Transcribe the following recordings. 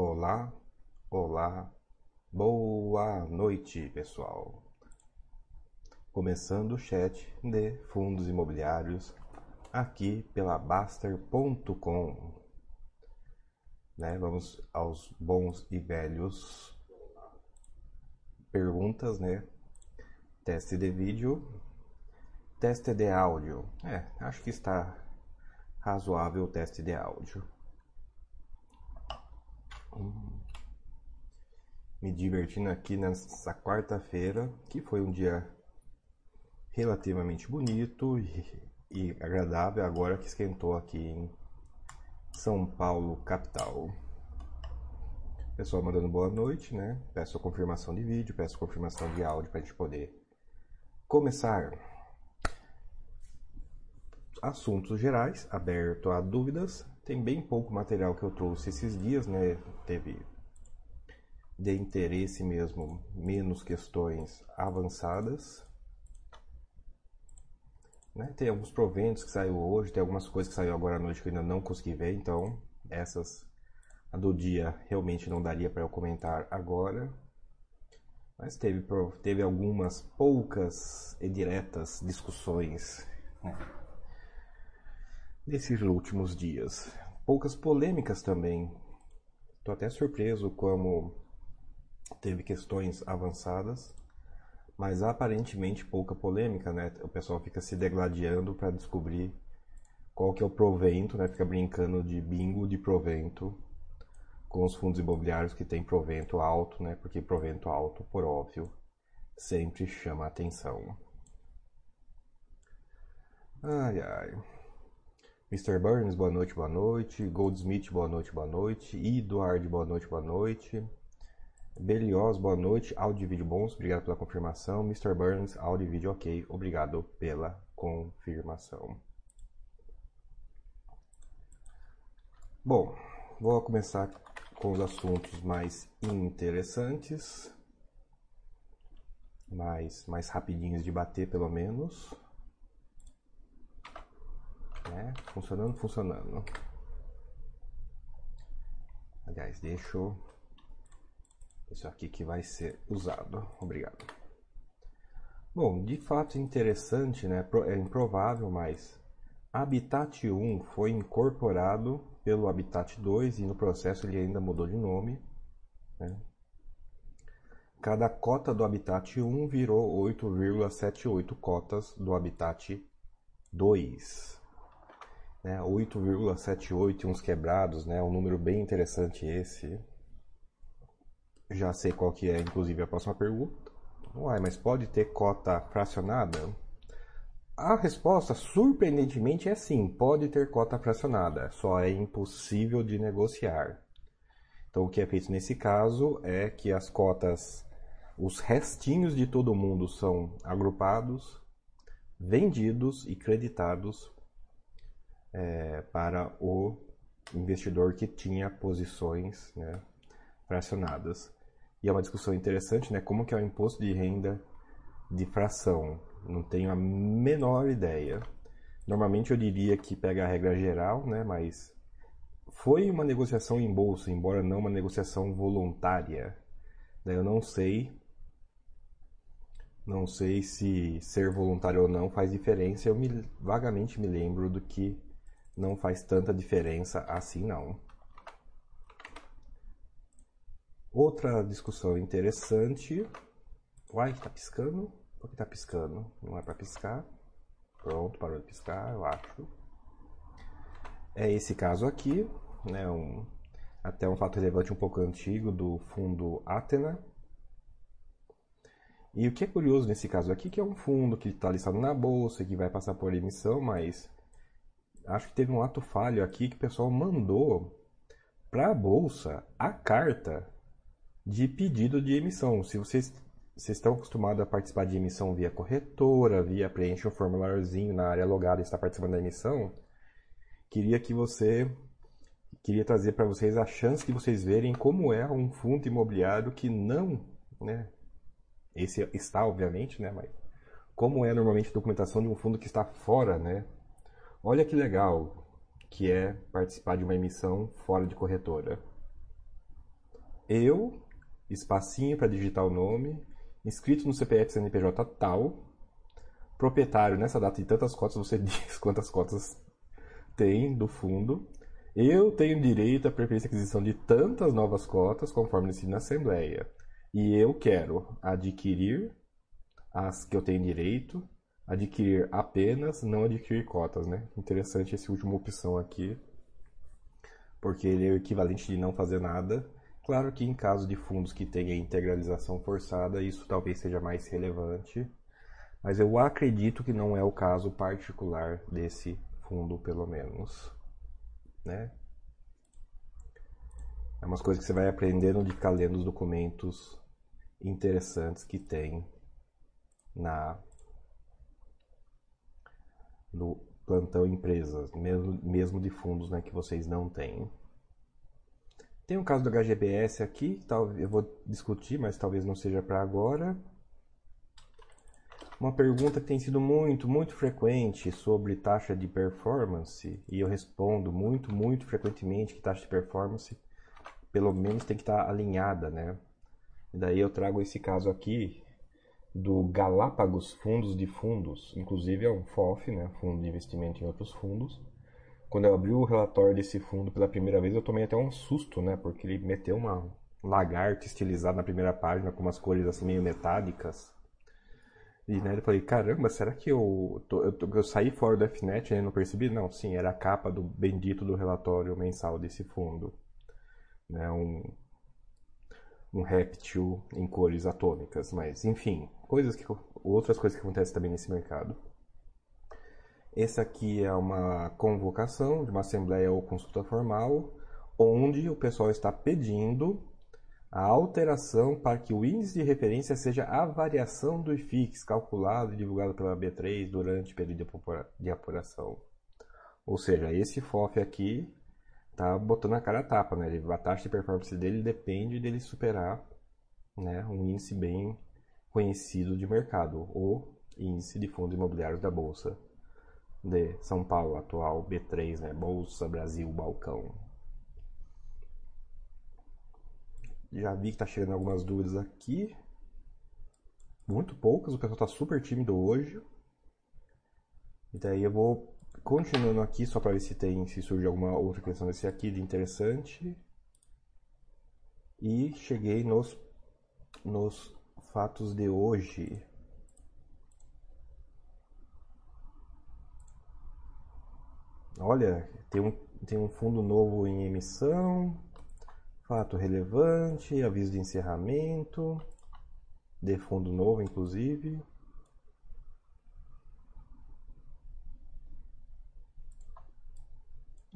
Olá, olá, boa noite, pessoal. Começando o chat de fundos imobiliários aqui pela Baster.com. Né, vamos aos bons e velhos perguntas, né? Teste de vídeo, teste de áudio. É, acho que está razoável o teste de áudio. Me divertindo aqui nessa quarta-feira, que foi um dia relativamente bonito e, agradável, agora que esquentou aqui em São Paulo, capital. Pessoal mandando boa noite, né? Peço a confirmação de vídeo, peço a confirmação de áudio para a gente poder começar. Assuntos gerais, aberto a dúvidas. Tem bem pouco material que eu trouxe esses dias, né? Teve de interesse mesmo, menos questões avançadas. Né? Tem alguns proventos que saiu hoje, tem algumas coisas que saiu agora à noite que eu ainda não consegui ver, então essas a do dia realmente não daria para eu comentar agora. Mas teve, teve algumas poucas e diretas discussões né? Nesses últimos dias. Poucas polêmicas também. Estou até surpreso como teve questões avançadas, mas aparentemente pouca polêmica, né? O pessoal fica se degladiando para descobrir qual que é o provento, né? Fica brincando de bingo de provento com os fundos imobiliários que tem provento alto, né? Porque provento alto, por óbvio, sempre chama atenção. Ai ai. Mr. Burns, boa noite, boa noite. Goldsmith, boa noite, boa noite. Eduard, boa noite, boa noite. Belios, boa noite. Áudio e vídeo bons, obrigado pela confirmação. Mr. Burns, áudio e vídeo ok, obrigado pela confirmação. Bom, vou começar com os assuntos mais interessantes, mais, mais rapidinhos de bater pelo menos. É, funcionando, funcionando. Aliás, deixo isso aqui que vai ser usado. Obrigado. Bom, de fato interessante, né? É improvável, mas Habitat 1 foi incorporado pelo Habitat 2 e no processo ele ainda mudou de nome. Né? Cada cota do Habitat 1 virou 8,78 cotas do Habitat 2. Né? 8,78 e uns quebrados, né? um número bem interessante esse. Já sei qual que é, inclusive, a próxima pergunta. Uai, mas pode ter cota fracionada? A resposta, surpreendentemente, é sim, pode ter cota fracionada, só é impossível de negociar. Então, o que é feito nesse caso é que as cotas, os restinhos de todo mundo são agrupados, vendidos e creditados é, para o investidor que tinha posições né, fracionadas. E é uma discussão interessante, né? Como que é o imposto de renda de fração? Não tenho a menor ideia. Normalmente eu diria que pega a regra geral, né? Mas foi uma negociação em bolsa, embora não uma negociação voluntária. Né? Eu não sei, não sei se ser voluntário ou não faz diferença. Eu me, vagamente me lembro do que não faz tanta diferença assim não. Outra discussão interessante. Uai, tá piscando? Por que tá piscando? Não é para piscar. Pronto, parou de piscar, eu acho. É esse caso aqui, né? Um, até um fato relevante um pouco antigo do fundo Atena. E o que é curioso nesse caso aqui, que é um fundo que está listado na bolsa, que vai passar por emissão, mas acho que teve um ato falho aqui que o pessoal mandou para a bolsa a carta de pedido de emissão. Se vocês, vocês estão acostumados a participar de emissão via corretora, via preenche um formuláriozinho na área logada e está participando da emissão, queria que você queria trazer para vocês a chance de vocês verem como é um fundo imobiliário que não, né, esse está obviamente, né, mas como é normalmente a documentação de um fundo que está fora, né? Olha que legal que é participar de uma emissão fora de corretora. eu, espacinho para digitar o nome, inscrito no CPF CNPJ tal, proprietário nessa data de tantas cotas, você diz quantas cotas tem do fundo. Eu tenho direito à preferência aquisição de tantas novas cotas, conforme decidido na Assembleia. E eu quero adquirir as que eu tenho direito, adquirir apenas, não adquirir cotas, né? Interessante essa última opção aqui, porque ele é o equivalente de não fazer nada. Claro que em caso de fundos que tenha integralização forçada, isso talvez seja mais relevante, mas eu acredito que não é o caso particular desse fundo, pelo menos, né? É umas coisas que você vai aprendendo de ficar lendo os documentos interessantes que tem na no plantão empresas, mesmo, mesmo de fundos né, que vocês não têm. Tem um caso do HGBS aqui, eu vou discutir, mas talvez não seja para agora. Uma pergunta que tem sido muito, muito frequente sobre taxa de performance, e eu respondo muito, muito frequentemente que taxa de performance pelo menos tem que estar alinhada, né? E daí eu trago esse caso aqui do Galápagos Fundos de Fundos, inclusive é um FOF, né, Fundo de Investimento em Outros Fundos. Quando eu abri o relatório desse fundo pela primeira vez, eu tomei até um susto, né, porque ele meteu uma lagarta estilizada na primeira página com umas cores assim meio metálicas. E né, eu falei, caramba, será que eu, tô, eu, tô, eu, saí fora do FNET e não percebi? Não, sim, era a capa do bendito do relatório mensal desse fundo. Né, um, um réptil em cores atômicas, mas enfim, coisas que outras coisas que acontecem também nesse mercado. Essa aqui é uma convocação de uma assembleia ou consulta formal, onde o pessoal está pedindo a alteração para que o índice de referência seja a variação do IFIX calculado e divulgado pela B3 durante o período de apuração. Ou seja, esse FOF aqui tá botando a cara a tapa, né? A taxa de performance dele depende dele superar né, um índice bem conhecido de mercado, o índice de fundos imobiliários da Bolsa de São Paulo, atual B3, né? Bolsa Brasil Balcão. Já vi que tá chegando algumas dúvidas aqui. Muito poucas, o pessoal tá super tímido hoje. E daí eu vou Continuando aqui, só para ver se tem, se surge alguma outra questão desse aqui de interessante. E cheguei nos, nos fatos de hoje. Olha, tem um, tem um fundo novo em emissão, fato relevante, aviso de encerramento, de fundo novo, inclusive.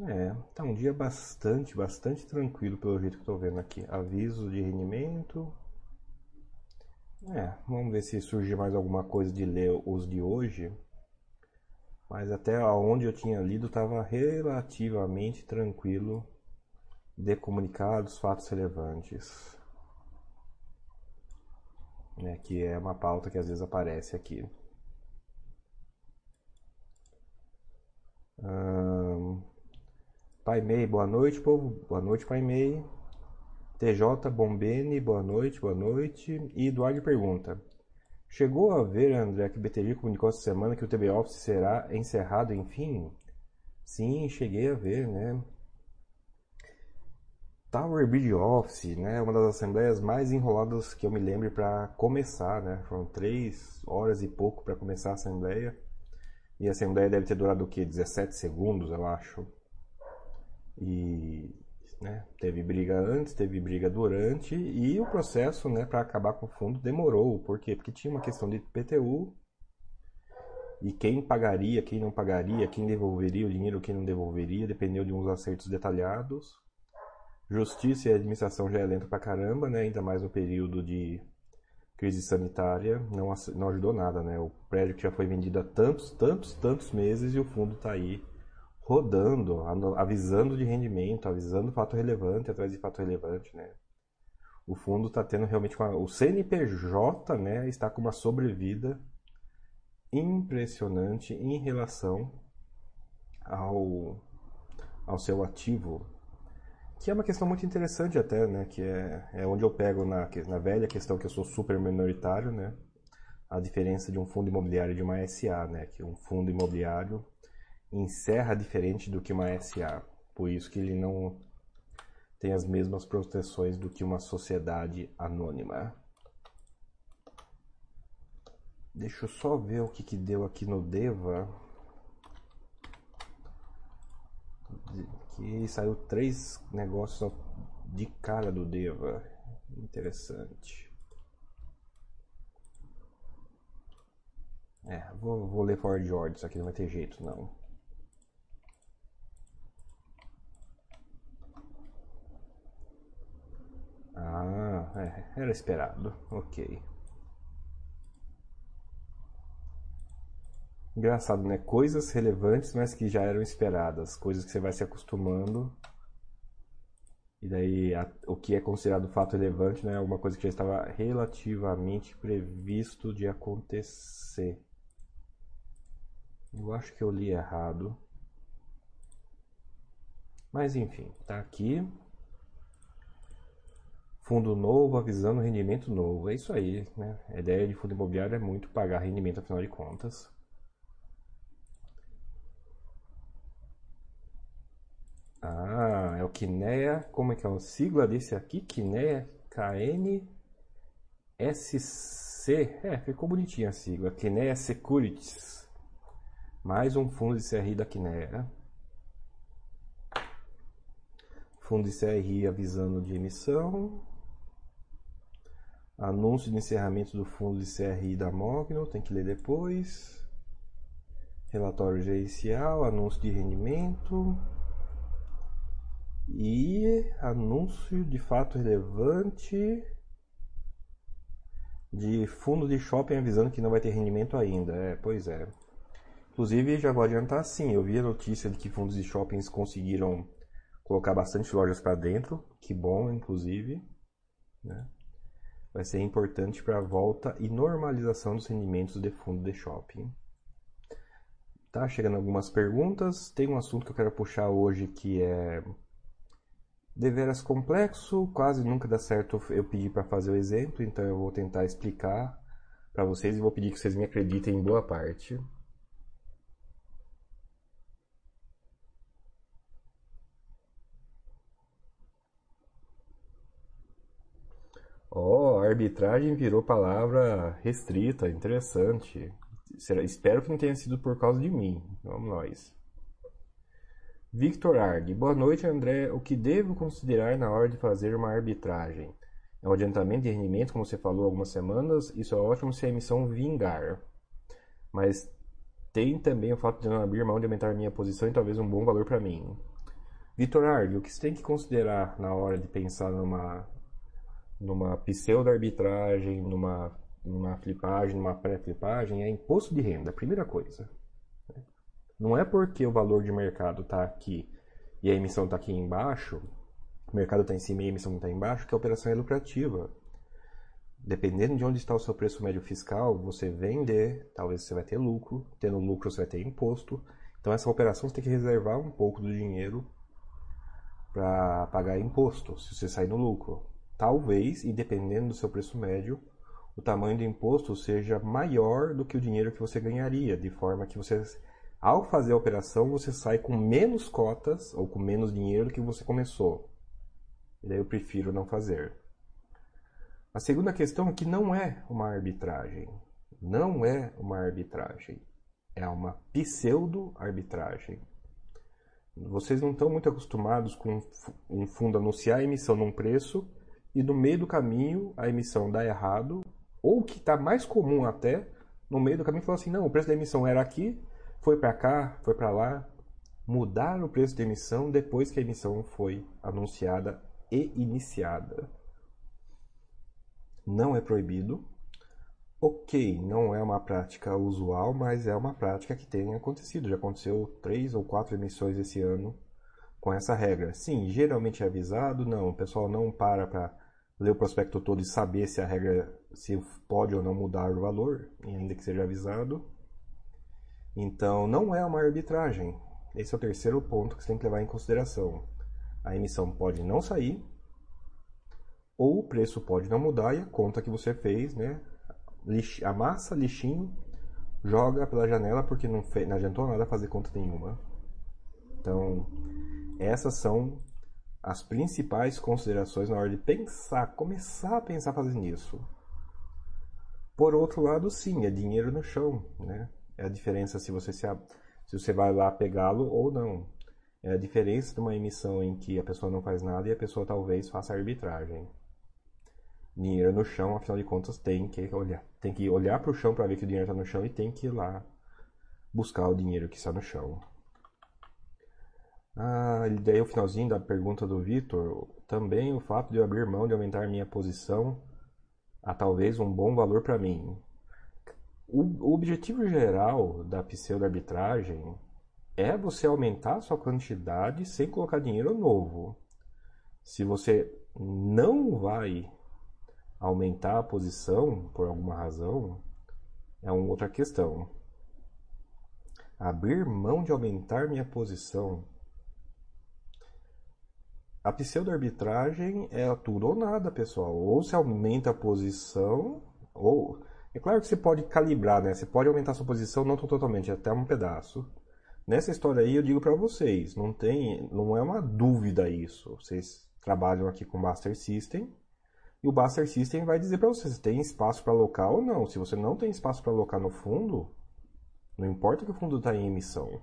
É, tá um dia bastante, bastante tranquilo pelo jeito que tô vendo aqui. Aviso de rendimento. É, vamos ver se surge mais alguma coisa de ler os de hoje. Mas até onde eu tinha lido estava relativamente tranquilo de comunicados, fatos relevantes. Né, que é uma pauta que às vezes aparece aqui. Hum, Pai Mei, boa noite, povo. Boa noite, Pai Mei. TJ Bombene, boa noite, boa noite. E Eduardo pergunta: Chegou a ver, André, que BTG comunicou essa semana que o TB Office será encerrado, enfim? Sim, cheguei a ver, né? Tower Bridge Office, né? Uma das assembleias mais enroladas que eu me lembro para começar, né? Foram três horas e pouco para começar a assembleia. E a assembleia deve ter durado o quê? 17 segundos, eu acho. E né, teve briga antes, teve briga durante e o processo né, para acabar com o fundo demorou. Por quê? Porque tinha uma questão de PTU e quem pagaria, quem não pagaria, quem devolveria o dinheiro, quem não devolveria, dependeu de uns acertos detalhados. Justiça e administração já é lento pra caramba, né? ainda mais no período de crise sanitária, não, não ajudou nada. Né? O prédio que já foi vendido há tantos, tantos, tantos meses e o fundo está aí rodando, avisando de rendimento, avisando fato relevante atrás de fato relevante, né? O fundo está tendo realmente uma, o CNPJ, né, está com uma sobrevida impressionante em relação ao, ao seu ativo, que é uma questão muito interessante até, né? Que é, é onde eu pego na, na velha questão que eu sou super minoritário, né? A diferença de um fundo imobiliário e de uma SA, né? Que um fundo imobiliário encerra diferente do que uma SA. Por isso que ele não tem as mesmas proteções do que uma sociedade anônima. Deixa eu só ver o que, que deu aqui no Deva. Que saiu três negócios de cara do Deva. Interessante. É, vou, vou ler Ford George, isso aqui não vai ter jeito não. Ah, é, era esperado. Ok. Engraçado, né? Coisas relevantes, mas que já eram esperadas. Coisas que você vai se acostumando. E daí a, o que é considerado fato relevante né, é uma coisa que já estava relativamente previsto de acontecer. Eu acho que eu li errado. Mas enfim, tá aqui. Fundo novo avisando rendimento novo. É isso aí, né? A ideia de fundo imobiliário é muito pagar rendimento afinal de contas. Ah, é o Kinea. Como é que é o sigla desse aqui? Kinea KNSC. É, ficou bonitinha a sigla. Kinea Securities. Mais um fundo de CRI da Kinea. Fundo de CRI avisando de emissão. Anúncio de encerramento do fundo de CRI da Mogno. Tem que ler depois. Relatório gerencial. Anúncio de rendimento. E anúncio de fato relevante de fundo de shopping avisando que não vai ter rendimento ainda. É, pois é. Inclusive, já vou adiantar sim, eu vi a notícia de que fundos de shoppings conseguiram colocar bastante lojas para dentro. Que bom, inclusive. Né? Vai ser importante para a volta e normalização dos rendimentos de fundo de shopping. Tá chegando algumas perguntas. Tem um assunto que eu quero puxar hoje que é deveras complexo, quase nunca dá certo eu pedir para fazer o exemplo, então eu vou tentar explicar para vocês e vou pedir que vocês me acreditem em boa parte. Oh, arbitragem virou palavra restrita, interessante. Espero que não tenha sido por causa de mim. Vamos nós. Victor Arg. Boa noite, André. O que devo considerar na hora de fazer uma arbitragem? É um adiantamento de rendimento, como você falou algumas semanas. Isso é ótimo se a emissão vingar. Mas tem também o fato de não abrir mão de aumentar minha posição e talvez um bom valor para mim. Victor Arg, o que você tem que considerar na hora de pensar numa, numa pseudo-arbitragem, numa, numa flipagem, numa pré-flipagem, é imposto de renda, primeira coisa. Não é porque o valor de mercado está aqui e a emissão está aqui embaixo, o mercado está em cima e a emissão está embaixo, que a operação é lucrativa. Dependendo de onde está o seu preço médio fiscal, você vender, talvez você vai ter lucro, tendo lucro você vai ter imposto. Então essa operação você tem que reservar um pouco do dinheiro para pagar imposto, se você sair no lucro. Talvez, e dependendo do seu preço médio, o tamanho do imposto seja maior do que o dinheiro que você ganharia, de forma que você ao fazer a operação, você sai com menos cotas ou com menos dinheiro do que você começou. E daí eu prefiro não fazer. A segunda questão é que não é uma arbitragem. Não é uma arbitragem. É uma pseudo-arbitragem. Vocês não estão muito acostumados com um fundo anunciar a emissão num preço e no meio do caminho a emissão dá errado, ou que está mais comum até, no meio do caminho falar assim, não, o preço da emissão era aqui, foi para cá, foi para lá, mudar o preço de emissão depois que a emissão foi anunciada e iniciada. Não é proibido. Ok, não é uma prática usual, mas é uma prática que tem acontecido. Já aconteceu três ou quatro emissões esse ano com essa regra. Sim, geralmente é avisado, não, o pessoal não para para ler o prospecto todo e saber se a regra se pode ou não mudar o valor, ainda que seja avisado. Então, não é uma arbitragem. Esse é o terceiro ponto que você tem que levar em consideração. a emissão pode não sair, ou o preço pode não mudar e a conta que você fez, né? A massa, lixinho, joga pela janela porque não, fez, não adiantou nada fazer conta nenhuma. Então, essas são as principais considerações na hora de pensar, começar a pensar fazendo nisso. Por outro lado, sim, é dinheiro no chão, né? É a diferença se você se, se você vai lá pegá-lo ou não. É a diferença de uma emissão em que a pessoa não faz nada e a pessoa talvez faça arbitragem. Dinheiro no chão, afinal de contas, tem que olhar, tem que olhar para o chão para ver que o dinheiro está no chão e tem que ir lá buscar o dinheiro que está no chão. Ah, daí o finalzinho da pergunta do Vitor, também o fato de eu abrir mão de aumentar minha posição a talvez um bom valor para mim. O, o, objetivo geral da pseudo-arbitragem é você aumentar a sua quantidade sem colocar dinheiro novo. Se você não vai aumentar a posição por alguma razão, é uma outra questão. Abrir mão de aumentar minha posição a pseudo-arbitragem é tudo ou nada, pessoal. Ou se aumenta a posição, ou. É claro que você pode calibrar, né? Você pode aumentar a sua posição, não totalmente, até um pedaço. Nessa história aí, eu digo para vocês, não tem, não é uma dúvida isso. Vocês trabalham aqui com Master System e o Master System vai dizer para vocês se tem espaço para alocar ou não. Se você não tem espaço para alocar no fundo, não importa que o fundo está em emissão.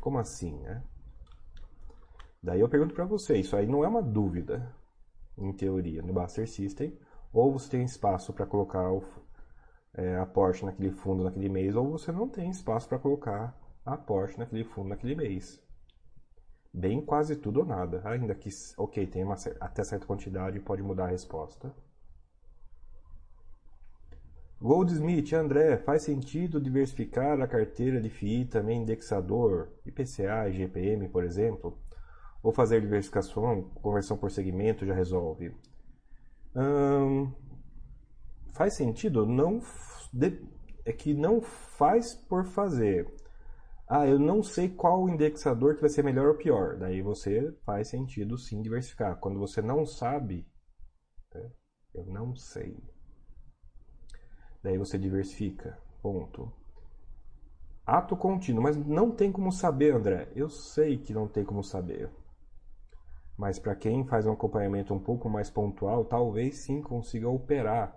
Como assim, né? Daí eu pergunto para você, isso aí não é uma dúvida, em teoria, no Buster System, ou você tem espaço para colocar o é, aporte naquele fundo naquele mês, ou você não tem espaço para colocar aporte naquele fundo naquele mês. Bem quase tudo ou nada, ainda que, ok, tem uma, até certa quantidade pode mudar a resposta. Goldsmith, André, faz sentido diversificar a carteira de FII também indexador, IPCA e GPM, por exemplo? Ou fazer diversificação, conversão por segmento já resolve? Hum, faz sentido? Não é que não faz por fazer. Ah, eu não sei qual indexador que vai ser melhor ou pior. Daí você faz sentido sim diversificar. Quando você não sabe, né? eu não sei. Daí você diversifica. Ponto. Ato contínuo, mas não tem como saber, André. Eu sei que não tem como saber. Mas para quem faz um acompanhamento um pouco mais pontual, talvez sim consiga operar.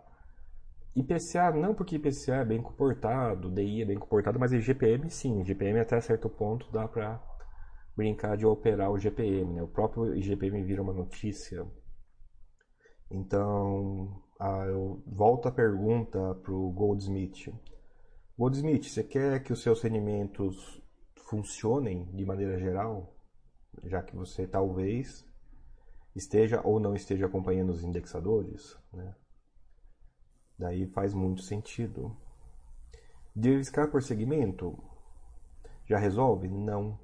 IPCA não porque IPCA é bem comportado, DI é bem comportado, mas GPM sim, GPM até certo ponto dá para brincar de operar o GPM, né? O próprio IGPM vira uma notícia. Então, eu volto a pergunta para o Goldsmith. Goldsmith, você quer que os seus rendimentos funcionem de maneira geral? Já que você talvez esteja ou não esteja acompanhando os indexadores, né? Daí faz muito sentido. Diversificar por segmento já resolve? Não.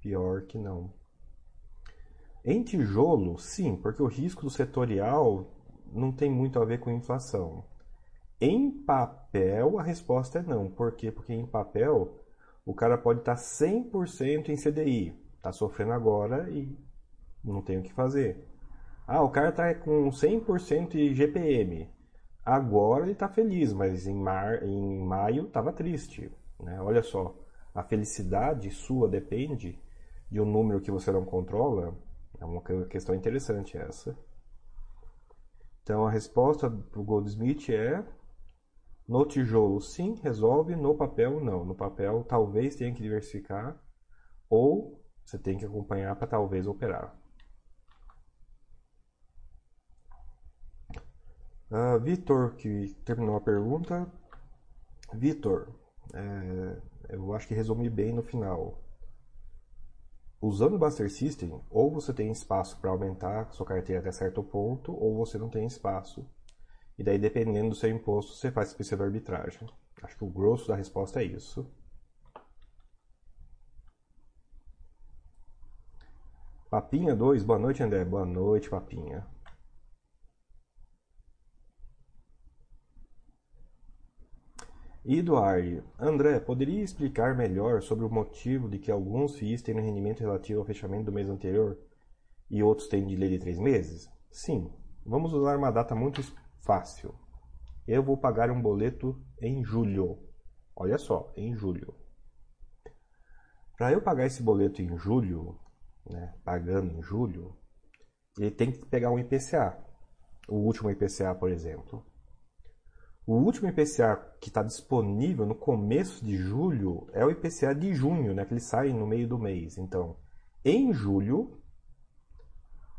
Pior que não. Em tijolo, sim, porque o risco do setorial não tem muito a ver com inflação. Em papel, a resposta é não. Por quê? Porque em papel, o cara pode estar 100% em CDI. Está sofrendo agora e não tem o que fazer. Ah, o cara tá com 100% de GPM. Agora ele tá feliz, mas em, mar, em maio tava triste. Né? Olha só, a felicidade sua depende de um número que você não controla. É uma questão interessante essa. Então a resposta para o Goldsmith é no tijolo sim, resolve, no papel não. No papel talvez tenha que diversificar ou você tem que acompanhar para talvez operar. Uh, Vitor, que terminou a pergunta. Vitor, é, eu acho que resumi bem no final. Usando o Buster System, ou você tem espaço para aumentar sua carteira até certo ponto, ou você não tem espaço. E daí, dependendo do seu imposto, você faz espécie de arbitragem. Acho que o grosso da resposta é isso. Papinha 2, boa noite, André. Boa noite, Papinha. Eduardo, André, poderia explicar melhor sobre o motivo de que alguns FIIs têm um rendimento relativo ao fechamento do mês anterior e outros têm delay de três meses? Sim, vamos usar uma data muito fácil. Eu vou pagar um boleto em julho. Olha só, em julho. Para eu pagar esse boleto em julho, né, pagando em julho, ele tem que pegar um IPCA. O último IPCA, por exemplo. O último IPCA que está disponível no começo de julho é o IPCA de junho, né, que ele sai no meio do mês. Então, em julho,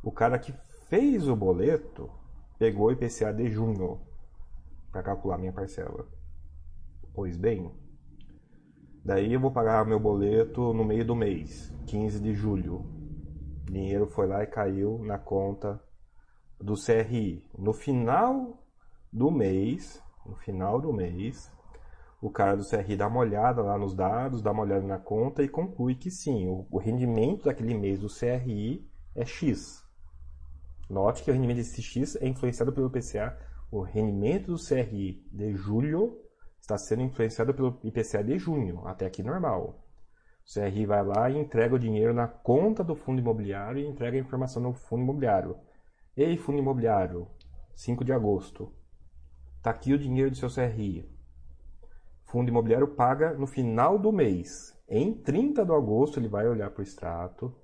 o cara que fez o boleto pegou o IPCA de junho para calcular minha parcela. Pois bem, daí eu vou pagar meu boleto no meio do mês, 15 de julho. O dinheiro foi lá e caiu na conta do CRI. No final do mês, no final do mês, o cara do CRI dá uma olhada lá nos dados, dá uma olhada na conta e conclui que sim, o, o rendimento daquele mês do CRI é X. Note que o rendimento desse X é influenciado pelo IPCA. O rendimento do CRI de julho está sendo influenciado pelo IPCA de junho, até aqui normal. O CRI vai lá e entrega o dinheiro na conta do fundo imobiliário e entrega a informação no fundo imobiliário. Ei, fundo imobiliário, 5 de agosto. Está aqui o dinheiro do seu CRI. Fundo imobiliário paga no final do mês. Em 30 de agosto ele vai olhar para o extrato,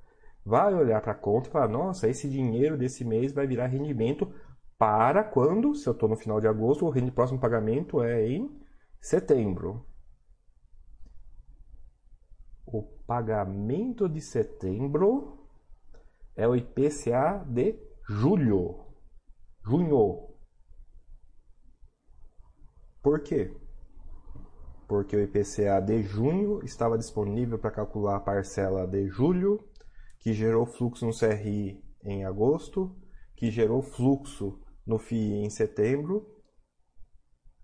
vai olhar para a conta e falar: nossa, esse dinheiro desse mês vai virar rendimento para quando, se eu estou no final de agosto, o próximo pagamento é em setembro. O pagamento de setembro é o IPCA de julho. Junho. Por quê? Porque o IPCA de junho estava disponível para calcular a parcela de julho, que gerou fluxo no CRI em agosto, que gerou fluxo no FII em setembro,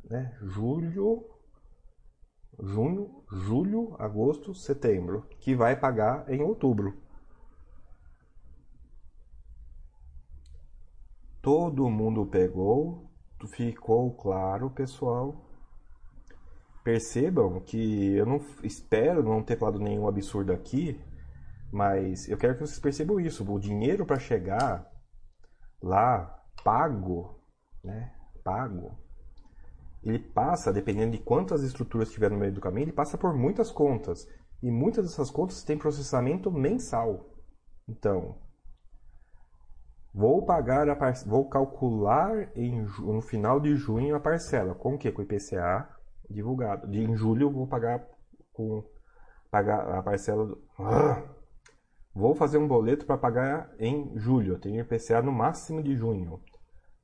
né? julho, junho, julho, agosto, setembro, que vai pagar em outubro. Todo mundo pegou, ficou claro, pessoal. Percebam que eu não espero não ter falado nenhum absurdo aqui, mas eu quero que vocês percebam isso. O dinheiro para chegar lá pago, né? Pago. Ele passa, dependendo de quantas estruturas tiver no meio do caminho, ele passa por muitas contas. E muitas dessas contas têm processamento mensal. Então, Vou pagar a par... vou calcular em, no final de junho a parcela. Com o que? Com o IPCA divulgado. De, em julho vou pagar com pagar a parcela. Do... Ah! Vou fazer um boleto para pagar em julho. Tenho IPCA no máximo de junho.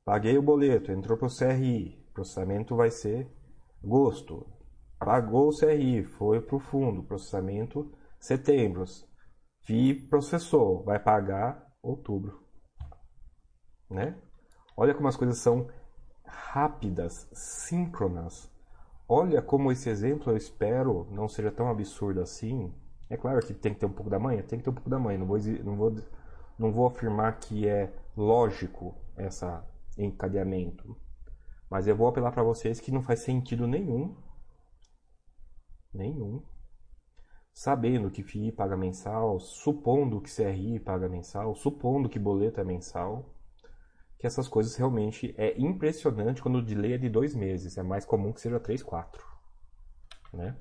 Paguei o boleto, entrou para o CRI. Processamento vai ser agosto. Pagou o CRI, foi para o fundo. Processamento setembro. FI processou, vai pagar outubro né? Olha como as coisas são rápidas, síncronas. Olha como esse exemplo eu espero não seja tão absurdo assim. É claro que tem que ter um pouco da manha, tem que ter um pouco da manha. Não vou, não vou, não vou afirmar que é lógico essa encadeamento, mas eu vou apelar para vocês que não faz sentido nenhum, nenhum, sabendo que FII paga mensal, supondo que CRI paga mensal, supondo que boleto é mensal que essas coisas realmente é impressionante quando o delay é de dois meses. É mais comum que seja três, quatro. Né?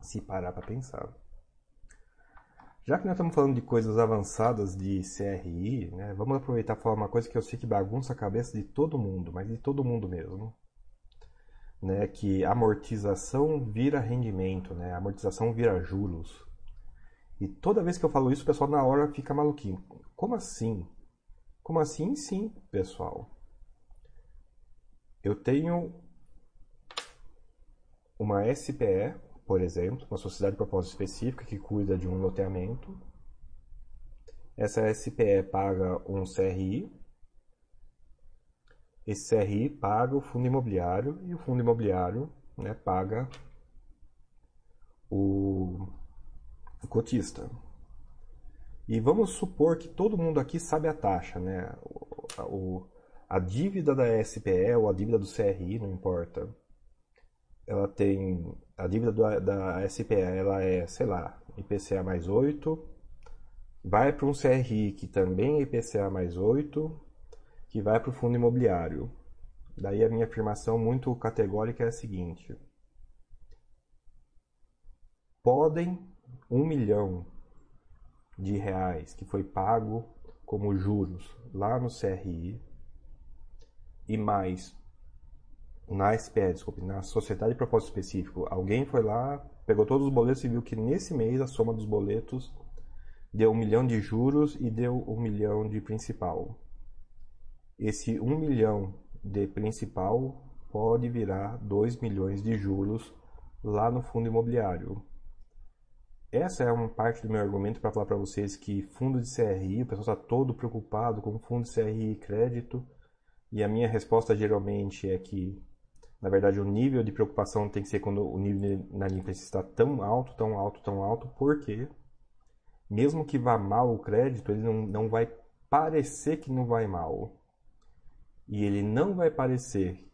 Se parar para pensar. Já que nós estamos falando de coisas avançadas de CRI, né, vamos aproveitar para falar uma coisa que eu sei que bagunça a cabeça de todo mundo, mas de todo mundo mesmo. Né, que amortização vira rendimento, né, amortização vira juros. E toda vez que eu falo isso, o pessoal na hora fica maluquinho. Como assim? Como assim? Sim, pessoal. Eu tenho uma SPE, por exemplo, uma sociedade de propósito específica que cuida de um loteamento. Essa SPE paga um CRI. Esse CRI paga o fundo imobiliário e o fundo imobiliário né, paga o, o cotista. E vamos supor que todo mundo aqui sabe a taxa, né? O, a dívida da SPE ou a dívida do CRI, não importa. ela tem a dívida do, da SPE, ela é, sei lá, IPCA mais 8, vai para um CRI que também é IPCA mais 8, que vai para o fundo imobiliário. Daí a minha afirmação muito categórica é a seguinte: podem um milhão de reais que foi pago como juros lá no CRI e mais na SPE, desculpe, na Sociedade de Propósito Específico, alguém foi lá, pegou todos os boletos e viu que nesse mês a soma dos boletos deu um milhão de juros e deu um milhão de principal. Esse um milhão de principal pode virar 2 milhões de juros lá no fundo imobiliário. Essa é uma parte do meu argumento para falar para vocês que fundo de CRI, o pessoal está todo preocupado com fundo de CRI e crédito, e a minha resposta geralmente é que, na verdade, o nível de preocupação tem que ser quando o nível de inadimplência está tão alto, tão alto, tão alto, porque mesmo que vá mal o crédito, ele não, não vai parecer que não vai mal. E ele não vai parecer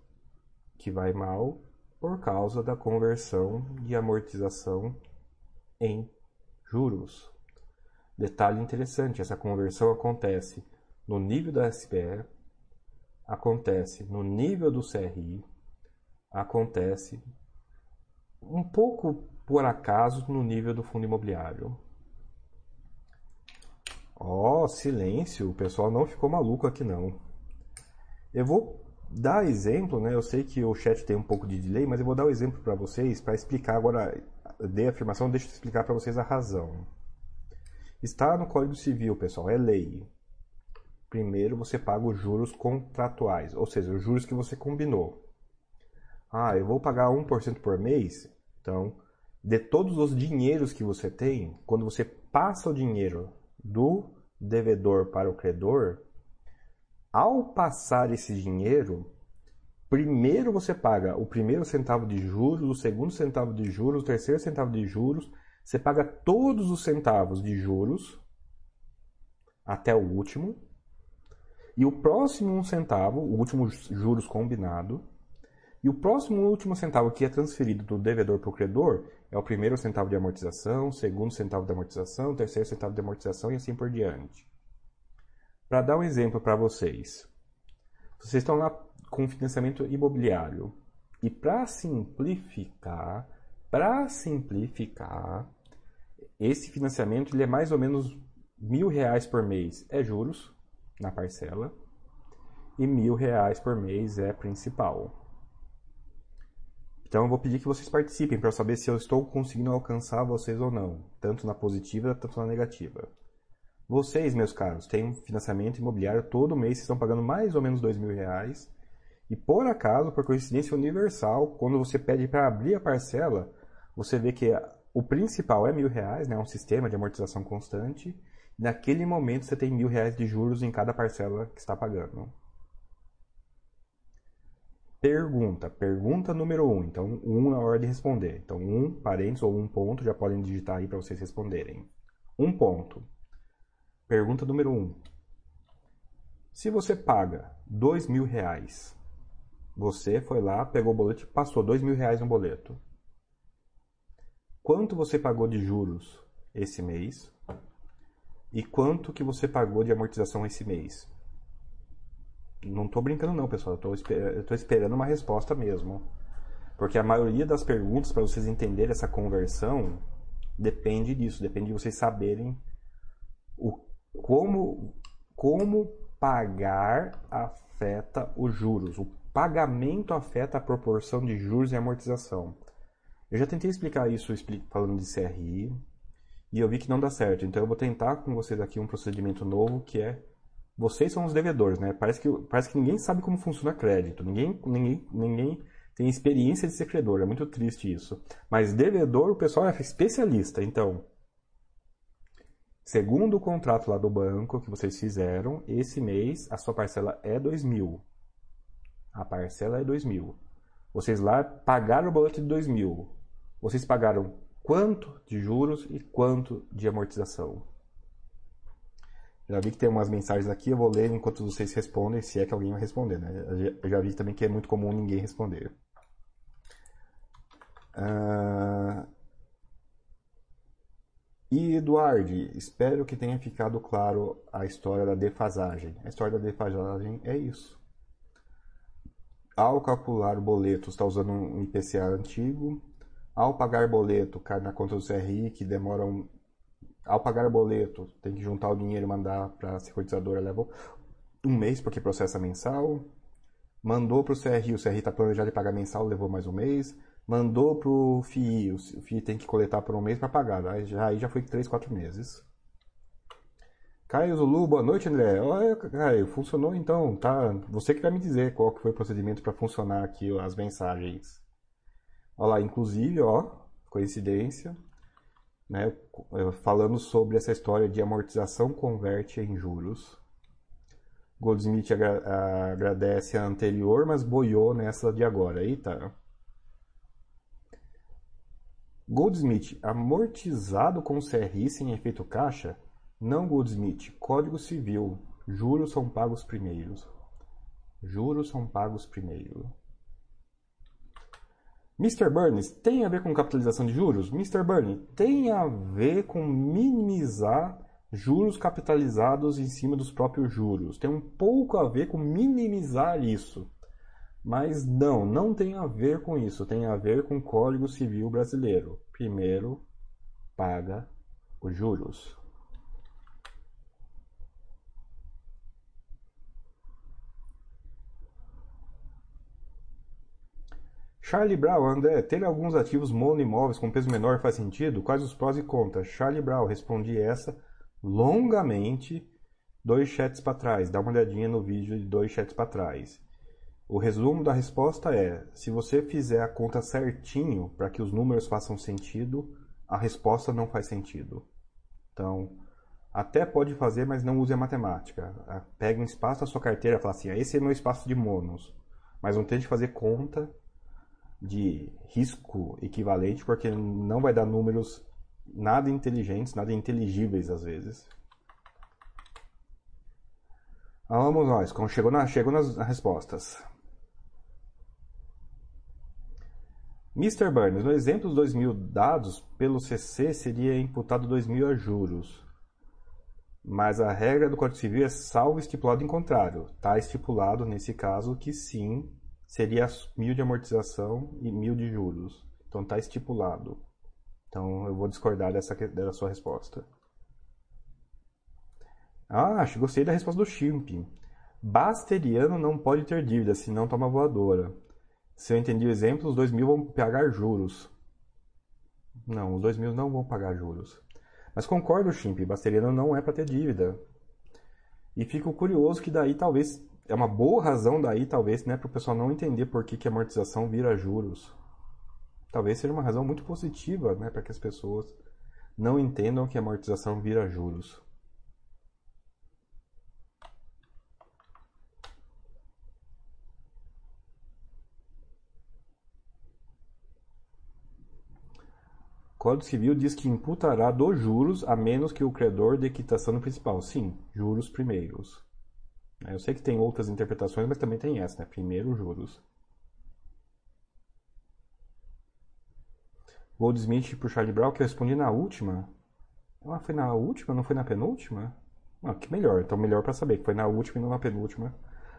que vai mal por causa da conversão de amortização em juros. Detalhe interessante: essa conversão acontece no nível da SPE, acontece no nível do CRI, acontece um pouco por acaso no nível do fundo imobiliário. Ó, oh, silêncio, o pessoal não ficou maluco aqui não. Eu vou dar exemplo, né? Eu sei que o chat tem um pouco de delay, mas eu vou dar o um exemplo para vocês para explicar agora. Dei a afirmação, deixa eu explicar para vocês a razão. Está no Código Civil, pessoal, é lei. Primeiro você paga os juros contratuais, ou seja, os juros que você combinou. Ah, eu vou pagar 1% por mês? Então, de todos os dinheiros que você tem, quando você passa o dinheiro do devedor para o credor, ao passar esse dinheiro, primeiro você paga o primeiro centavo de juros, o segundo centavo de juros, o terceiro centavo de juros, você paga todos os centavos de juros até o último. E o próximo um centavo, o último juros combinado, e o próximo último centavo que é transferido do devedor para o credor é o primeiro centavo de amortização, segundo centavo de amortização, terceiro centavo de amortização e assim por diante. Para dar um exemplo para vocês, vocês estão lá com financiamento imobiliário e para simplificar, para simplificar, esse financiamento ele é mais ou menos mil reais por mês é juros na parcela e mil reais por mês é principal. Então eu vou pedir que vocês participem para saber se eu estou conseguindo alcançar vocês ou não, tanto na positiva quanto na negativa. Vocês, meus caros, têm um financiamento imobiliário todo mês, vocês estão pagando mais ou menos dois mil reais. E por acaso, por coincidência universal, quando você pede para abrir a parcela, você vê que o principal é mil reais, né? um sistema de amortização constante. Naquele momento você tem mil reais de juros em cada parcela que está pagando. Pergunta. Pergunta número um. Então, um na hora de responder. Então, um parênteses ou um ponto já podem digitar aí para vocês responderem. Um ponto. Pergunta número 1. Um. Se você paga dois mil reais, você foi lá, pegou o boleto e passou dois mil reais no boleto. Quanto você pagou de juros esse mês? E quanto que você pagou de amortização esse mês? Não estou brincando não, pessoal. Estou esperando uma resposta mesmo. Porque a maioria das perguntas, para vocês entenderem essa conversão, depende disso. Depende de vocês saberem o como, como pagar afeta os juros. O pagamento afeta a proporção de juros e amortização. Eu já tentei explicar isso falando de CRI e eu vi que não dá certo. Então eu vou tentar com vocês aqui um procedimento novo que é vocês são os devedores, né? Parece que, parece que ninguém sabe como funciona crédito. Ninguém, ninguém, ninguém tem experiência de ser credor. É muito triste isso. Mas devedor, o pessoal é especialista. Então, Segundo o contrato lá do banco que vocês fizeram, esse mês a sua parcela é 2 mil. A parcela é 2 mil. Vocês lá pagaram o boleto de 2 mil. Vocês pagaram quanto de juros e quanto de amortização? Já vi que tem umas mensagens aqui, eu vou ler enquanto vocês respondem, se é que alguém vai responder, né? Eu já vi também que é muito comum ninguém responder. Uh... E Eduardo, espero que tenha ficado claro a história da defasagem. A história da defasagem é isso. Ao calcular o boleto, está usando um IPCA antigo. Ao pagar boleto, cai na conta do CRI, que demora um... Ao pagar boleto, tem que juntar o dinheiro e mandar para a securitizadora, leva um mês, porque processa mensal. Mandou para o CRI, o CRI está planejado de pagar mensal, levou mais um mês mandou pro FII, o FII tem que coletar por um mês para pagar, aí já, aí já foi 3, 4 meses. Caio Zulu, boa noite André. Olha, Caio, funcionou então, tá? Você que vai me dizer qual que foi o procedimento para funcionar aqui as mensagens. Olha lá, inclusive, ó, coincidência, né, falando sobre essa história de amortização converte em juros. Goldsmith agra agradece a anterior, mas boiou nessa de agora. Eita. Goldsmith, amortizado com CRI sem efeito caixa? Não Goldsmith, Código Civil, juros são pagos primeiros. Juros são pagos primeiro. Mr. Burns, tem a ver com capitalização de juros? Mr. Burns, tem a ver com minimizar juros capitalizados em cima dos próprios juros. Tem um pouco a ver com minimizar isso. Mas não, não tem a ver com isso, tem a ver com o Código Civil Brasileiro. Primeiro, paga os juros. Charlie Brown, André, ter alguns ativos monoimóveis com peso menor faz sentido? Quais os prós e contras? Charlie Brown, respondi essa longamente dois chats para trás. Dá uma olhadinha no vídeo de dois chats para trás. O resumo da resposta é: se você fizer a conta certinho para que os números façam sentido, a resposta não faz sentido. Então, até pode fazer, mas não use a matemática. Ah, pega um espaço da sua carteira e fala assim: ah, esse é meu espaço de monos. Mas não tente fazer conta de risco equivalente, porque não vai dar números nada inteligentes, nada inteligíveis às vezes. Vamos nós, chegou, na, chegou nas respostas. Mr. Burns, no exemplo dos 2.000 dados pelo CC seria imputado 2.000 a juros. Mas a regra do Código Civil é salvo estipulado em contrário. Está estipulado, nesse caso, que sim, seria mil de amortização e mil de juros. Então está estipulado. Então eu vou discordar dessa, dessa sua resposta. Ah, gostei da resposta do Chimp. Basteriano não pode ter dívida, senão toma voadora. Se eu entendi o exemplo, os dois mil vão pagar juros. Não, os dois mil não vão pagar juros. Mas concordo, Chimp, Basteriano não é para ter dívida. E fico curioso que daí talvez, é uma boa razão daí talvez, né, para o pessoal não entender por que, que a amortização vira juros. Talvez seja uma razão muito positiva, né, para que as pessoas não entendam que a amortização vira juros. Código Civil diz que imputará dos juros a menos que o credor dê quitação no principal. Sim, juros primeiros. É, eu sei que tem outras interpretações, mas também tem essa, né? Primeiro juros. Goldsmith por Charlie Brown, que eu respondi na última. Ah, foi na última? Não foi na penúltima? Ah, que melhor. Então melhor para saber que foi na última e não na penúltima.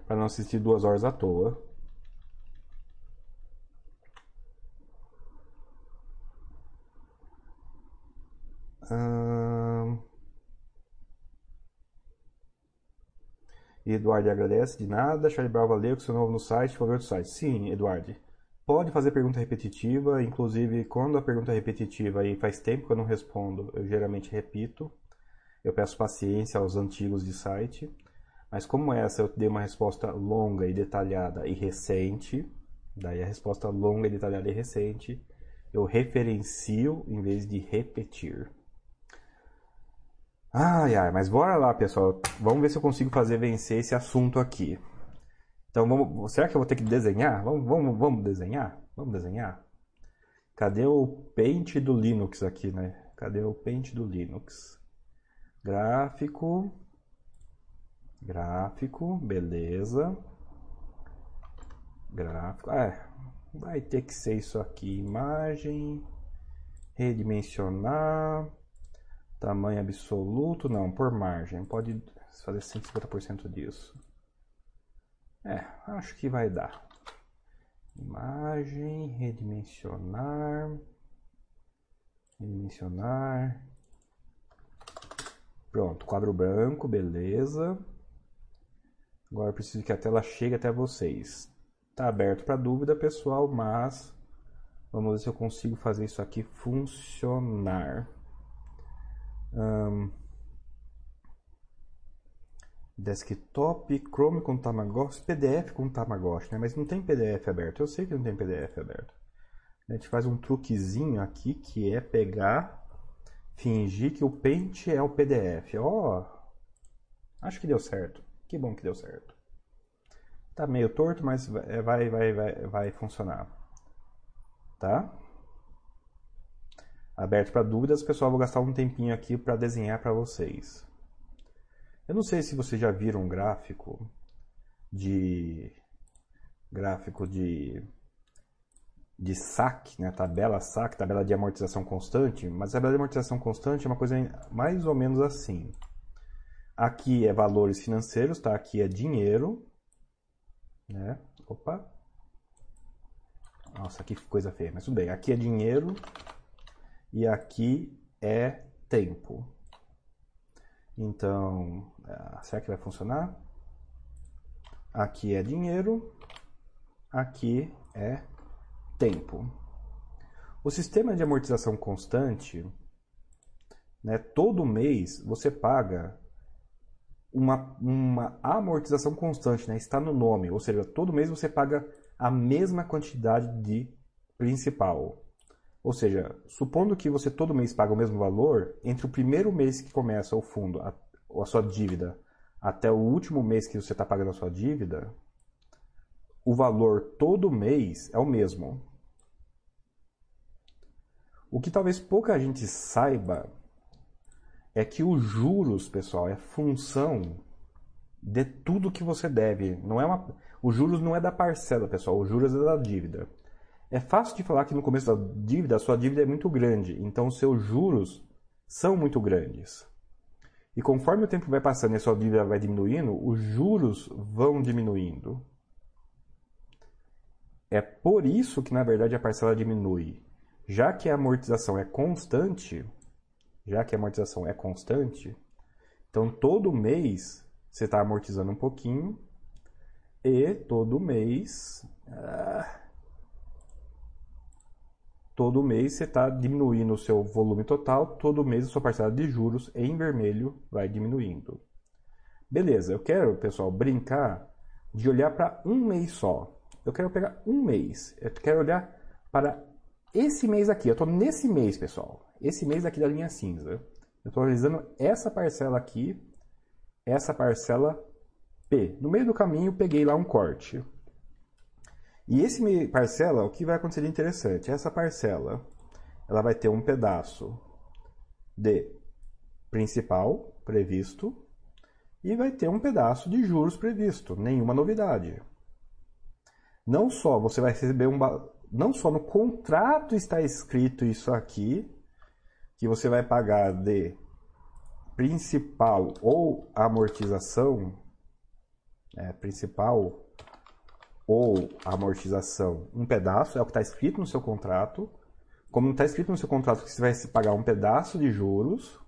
Para não assistir duas horas à toa. Eduardo agradece, de nada. Charlie Brown, valeu, que sou novo no site, vou ver outro site. Sim, Eduardo. Pode fazer pergunta repetitiva, inclusive quando a pergunta é repetitiva e faz tempo que eu não respondo, eu geralmente repito. Eu peço paciência aos antigos de site. Mas como essa eu dei uma resposta longa e detalhada e recente, daí a resposta longa e detalhada e recente, eu referencio em vez de repetir. Ai, ai, mas bora lá, pessoal. Vamos ver se eu consigo fazer vencer esse assunto aqui. Então, vamos, será que eu vou ter que desenhar? Vamos, vamos, vamos desenhar? Vamos desenhar? Cadê o Paint do Linux aqui, né? Cadê o Paint do Linux? Gráfico. Gráfico, beleza. Gráfico. Ah, é. vai ter que ser isso aqui, imagem, redimensionar, tamanho absoluto, não, por margem, pode fazer 150% disso. É, acho que vai dar. Imagem, redimensionar, redimensionar. Pronto, quadro branco, beleza. Agora eu preciso que a tela chegue até vocês. Está aberto para dúvida, pessoal, mas vamos ver se eu consigo fazer isso aqui funcionar. Um, desktop, Chrome com Tamagotchi, PDF com Tamagotchi, né? Mas não tem PDF aberto. Eu sei que não tem PDF aberto. A gente faz um truquezinho aqui que é pegar, fingir que o Paint é o PDF. Ó, oh, acho que deu certo. Que bom que deu certo. Tá meio torto, mas vai, vai, vai, vai funcionar. Tá? Aberto para dúvidas, pessoal, vou gastar um tempinho aqui para desenhar para vocês. Eu não sei se vocês já viram um gráfico de gráfico de de saque, né? tabela saque, tabela de amortização constante, mas a tabela de amortização constante é uma coisa mais ou menos assim. Aqui é valores financeiros, tá? Aqui é dinheiro, né? Opa. Nossa, que coisa feia, mas tudo bem. Aqui é dinheiro e aqui é tempo. Então, ah, será que vai funcionar? Aqui é dinheiro, aqui é tempo. O sistema de amortização constante, né, todo mês você paga uma, uma amortização constante, né, está no nome, ou seja, todo mês você paga a mesma quantidade de principal. Ou seja, supondo que você todo mês paga o mesmo valor, entre o primeiro mês que começa o fundo, a, a sua dívida, até o último mês que você está pagando a sua dívida, o valor todo mês é o mesmo. O que talvez pouca gente saiba é que os juros, pessoal, é função de tudo que você deve. Não é uma, os juros não é da parcela, pessoal. Os juros é da dívida. É fácil de falar que no começo da dívida, a sua dívida é muito grande, então os seus juros são muito grandes. E conforme o tempo vai passando e a sua dívida vai diminuindo, os juros vão diminuindo. É por isso que, na verdade, a parcela diminui. Já que a amortização é constante, já que a amortização é constante, então todo mês você está amortizando um pouquinho e todo mês. Ah, todo mês você está diminuindo o seu volume total, todo mês a sua parcela de juros em vermelho vai diminuindo. Beleza, eu quero, pessoal, brincar de olhar para um mês só. Eu quero pegar um mês. Eu quero olhar para esse mês aqui. Eu estou nesse mês, pessoal. Esse mês aqui da linha cinza. Eu estou analisando essa parcela aqui, essa parcela P. No meio do caminho, peguei lá um corte. E esse parcela, o que vai acontecer de interessante? Essa parcela, ela vai ter um pedaço de principal previsto e vai ter um pedaço de juros previsto, nenhuma novidade. Não só você vai receber um não só no contrato está escrito isso aqui, que você vai pagar de principal ou amortização, é, principal ou amortização um pedaço, é o que está escrito no seu contrato. Como não está escrito no seu contrato que você vai se pagar um pedaço de juros,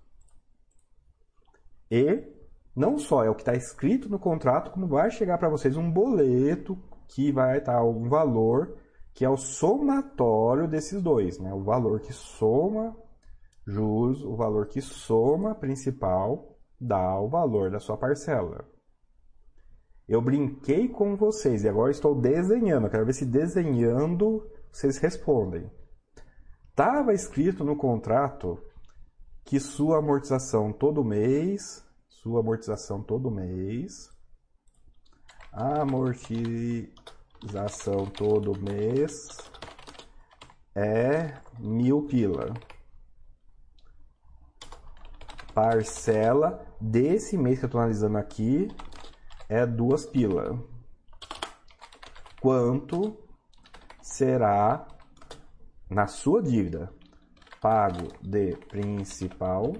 e não só é o que está escrito no contrato, como vai chegar para vocês um boleto que vai estar tá um valor que é o somatório desses dois, né? O valor que soma juros, o valor que soma principal dá o valor da sua parcela. Eu brinquei com vocês e agora estou desenhando. Quero ver se desenhando vocês respondem. Estava escrito no contrato que sua amortização todo mês, sua amortização todo mês, amortização todo mês é mil pila. Parcela desse mês que eu estou analisando aqui é duas pila. Quanto será na sua dívida pago de principal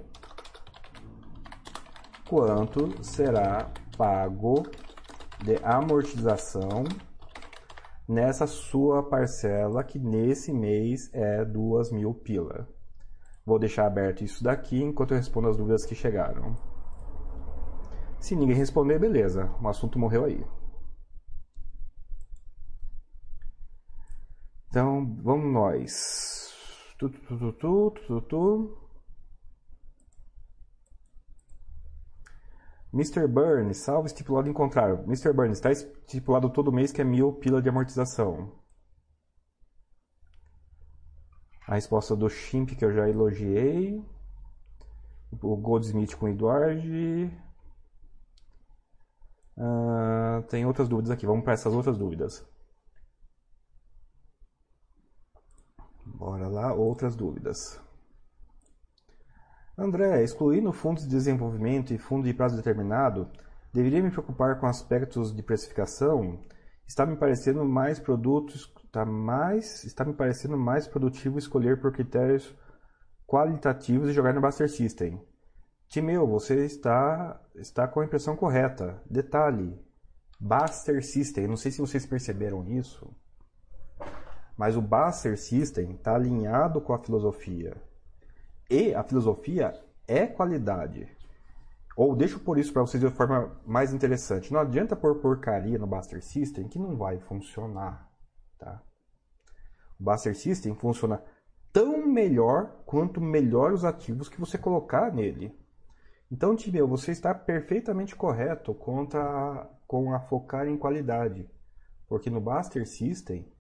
quanto será pago de amortização nessa sua parcela que nesse mês é duas mil pila. Vou deixar aberto isso daqui enquanto eu respondo as dúvidas que chegaram. Se ninguém responder, beleza, o assunto morreu aí. Então, vamos nós. Tu, tu, tu, tu, tu. Mr. Burns, salve estipulado em contrário. Mr. Burns, está estipulado todo mês que é mil pila de amortização. A resposta do Chimp que eu já elogiei. O Goldsmith com o Eduard. Uh, tem outras dúvidas aqui. Vamos para essas outras dúvidas. Bora lá, outras dúvidas. André, excluindo fundos de desenvolvimento e fundo de prazo determinado, deveria me preocupar com aspectos de precificação? Está me parecendo mais produtos, está mais, está me parecendo mais produtivo escolher por critérios qualitativos e jogar no Buster System. Timeu, você está, está com a impressão correta. Detalhe, Buster System, não sei se vocês perceberam isso, mas o Buster System está alinhado com a filosofia. E a filosofia é qualidade. Ou deixa eu pôr isso para vocês de forma mais interessante. Não adianta pôr porcaria no Buster System que não vai funcionar. Tá? O Buster System funciona tão melhor quanto melhor os ativos que você colocar nele. Então, Tibio, você está perfeitamente correto contra, com a focar em qualidade. Porque no Buster System,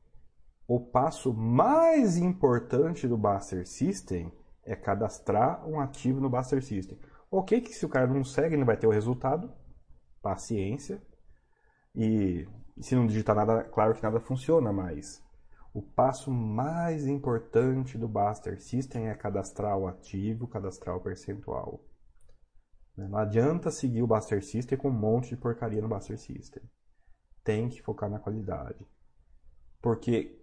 o passo mais importante do Buster System é cadastrar um ativo no Buster System. Ok que se o cara não segue, não vai ter o resultado. Paciência. E se não digitar nada, claro que nada funciona, mas o passo mais importante do Buster System é cadastrar o ativo, cadastrar o percentual. Né? Não adianta seguir o Buster System com um monte de porcaria no Buster System. Tem que focar na qualidade. Porque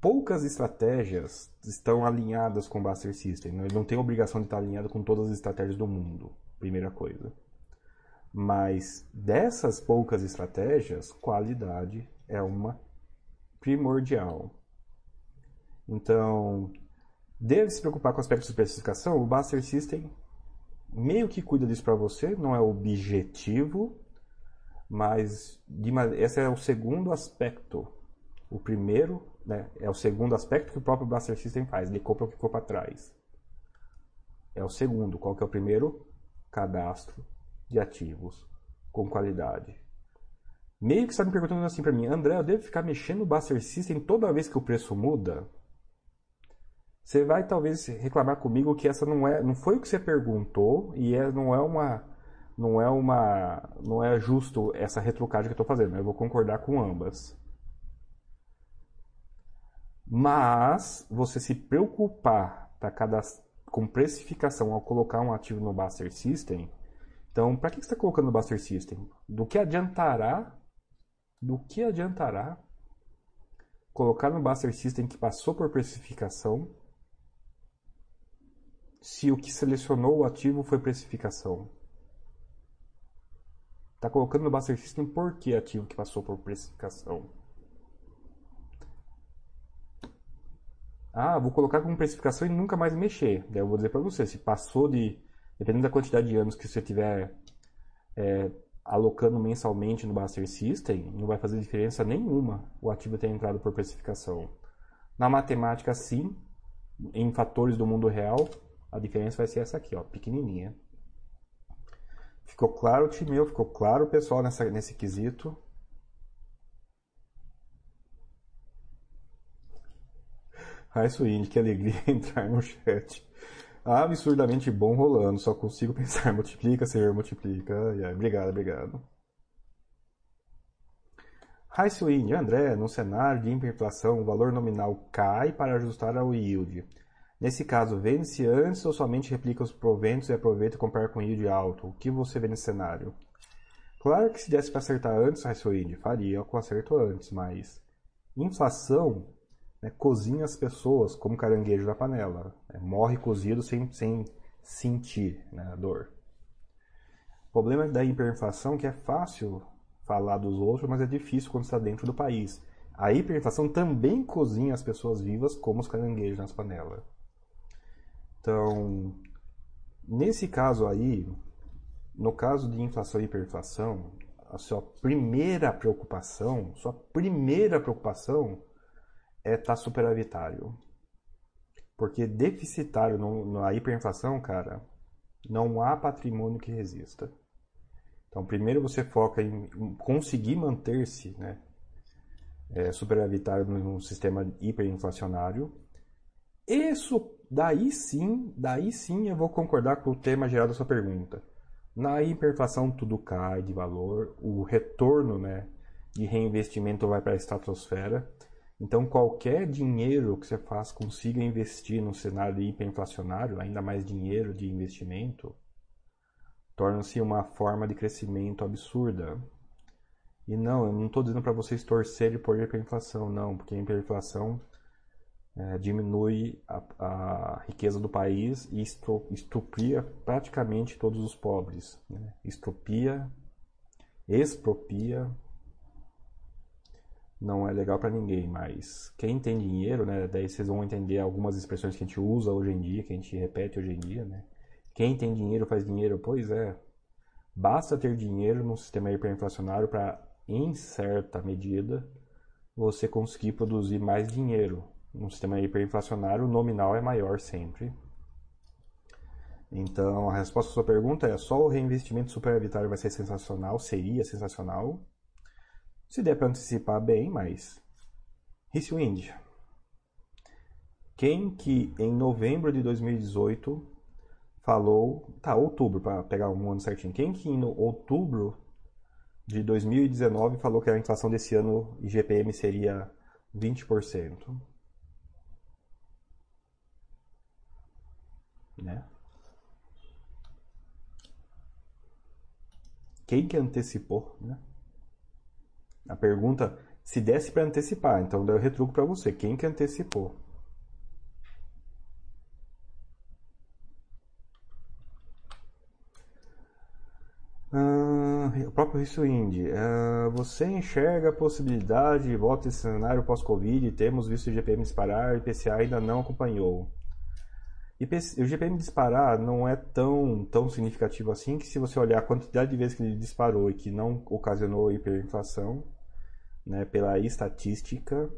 poucas estratégias estão alinhadas com o Buster System. Né? Ele não tem obrigação de estar alinhado com todas as estratégias do mundo, primeira coisa. Mas dessas poucas estratégias, qualidade é uma primordial. Então, deve se preocupar com aspectos de especificação. O Buster System meio que cuida disso para você, não é objetivo, mas esse é o segundo aspecto. O primeiro né, é o segundo aspecto que o próprio Buster System faz, ele compra o que ficou para trás. É o segundo. Qual que é o primeiro? Cadastro de ativos com qualidade. Meio que está me perguntando assim para mim, André, eu devo ficar mexendo no Buster System toda vez que o preço muda? Você vai talvez reclamar comigo que essa não é, não foi o que você perguntou e é, não é uma, não é uma, não é justo essa retrucagem que eu estou fazendo. Eu vou concordar com ambas. Mas você se preocupar tá, com precificação ao colocar um ativo no Buster System, então para que você está colocando no Buster System? Do que adiantará? Do que adiantará colocar no Buster System que passou por precificação se o que selecionou o ativo foi precificação. Está colocando no Buster System por que ativo que passou por precificação? Ah, vou colocar como precificação e nunca mais mexer. Daí eu vou dizer para você, se passou de, dependendo da quantidade de anos que você tiver é, alocando mensalmente no Buster System, não vai fazer diferença nenhuma o ativo ter entrado por precificação. Na matemática, sim, em fatores do mundo real, a diferença vai ser essa aqui, ó, pequenininha. Ficou claro o time meu, ficou claro o pessoal nessa, nesse quesito. Ai, Swing, que alegria entrar no chat. Absurdamente bom rolando, só consigo pensar multiplica, ser multiplica. Ai, obrigado, obrigado. High Swing, André, no cenário de hiperinflação, o valor nominal cai para ajustar ao yield. Nesse caso, vende-se antes ou somente replica os proventos e aproveita comprar com yield alto? O que você vê nesse cenário? Claro que se desse para acertar antes, Raçoide, faria com acerto antes, mas inflação né, cozinha as pessoas como caranguejo na panela. Né, morre cozido sem, sem sentir né, a dor. O problema da hiperinflação é que é fácil falar dos outros, mas é difícil quando está dentro do país. A hiperinflação também cozinha as pessoas vivas como os caranguejos nas panelas. Então, nesse caso aí, no caso de inflação e hiperinflação, a sua primeira preocupação, sua primeira preocupação é estar tá superavitário. Porque deficitário na hiperinflação, cara, não há patrimônio que resista. Então, primeiro você foca em conseguir manter-se né, é, superavitário num sistema hiperinflacionário. Isso, daí sim, daí sim eu vou concordar com o tema geral da sua pergunta. Na hiperinflação tudo cai de valor, o retorno né, de reinvestimento vai para a estratosfera então, qualquer dinheiro que você faz consiga investir num cenário hiperinflacionário, ainda mais dinheiro de investimento, torna-se uma forma de crescimento absurda. E não, eu não estou dizendo para vocês torcerem por hiperinflação, não, porque a hiperinflação é, diminui a, a, riqueza do país e estupria praticamente todos os pobres. Né? Expropria não é legal para ninguém, mas quem tem dinheiro, né, daí vocês vão entender algumas expressões que a gente usa hoje em dia, que a gente repete hoje em dia, né? Quem tem dinheiro faz dinheiro, pois é. Basta ter dinheiro num sistema hiperinflacionário para, em certa medida, você conseguir produzir mais dinheiro. Num sistema hiperinflacionário, o nominal é maior sempre. Então, a resposta à sua pergunta é: só o reinvestimento superavitário vai ser sensacional? Seria sensacional? Se der para antecipar bem, mas. Wind. Quem que em novembro de 2018 falou. Tá, outubro, para pegar um ano certinho. Quem que em outubro de 2019 falou que a inflação desse ano IGPM seria 20%? Né? Quem que antecipou, né? A pergunta, se desse para antecipar, então eu retruco para você. Quem que antecipou? Ah, o próprio Rissuindi, ah, você enxerga a possibilidade de volta esse cenário pós-Covid? Temos visto o GPM disparar, e o IPCA ainda não acompanhou. O GPM disparar não é tão, tão significativo assim que se você olhar a quantidade de vezes que ele disparou e que não ocasionou hiperinflação, né, pela estatística,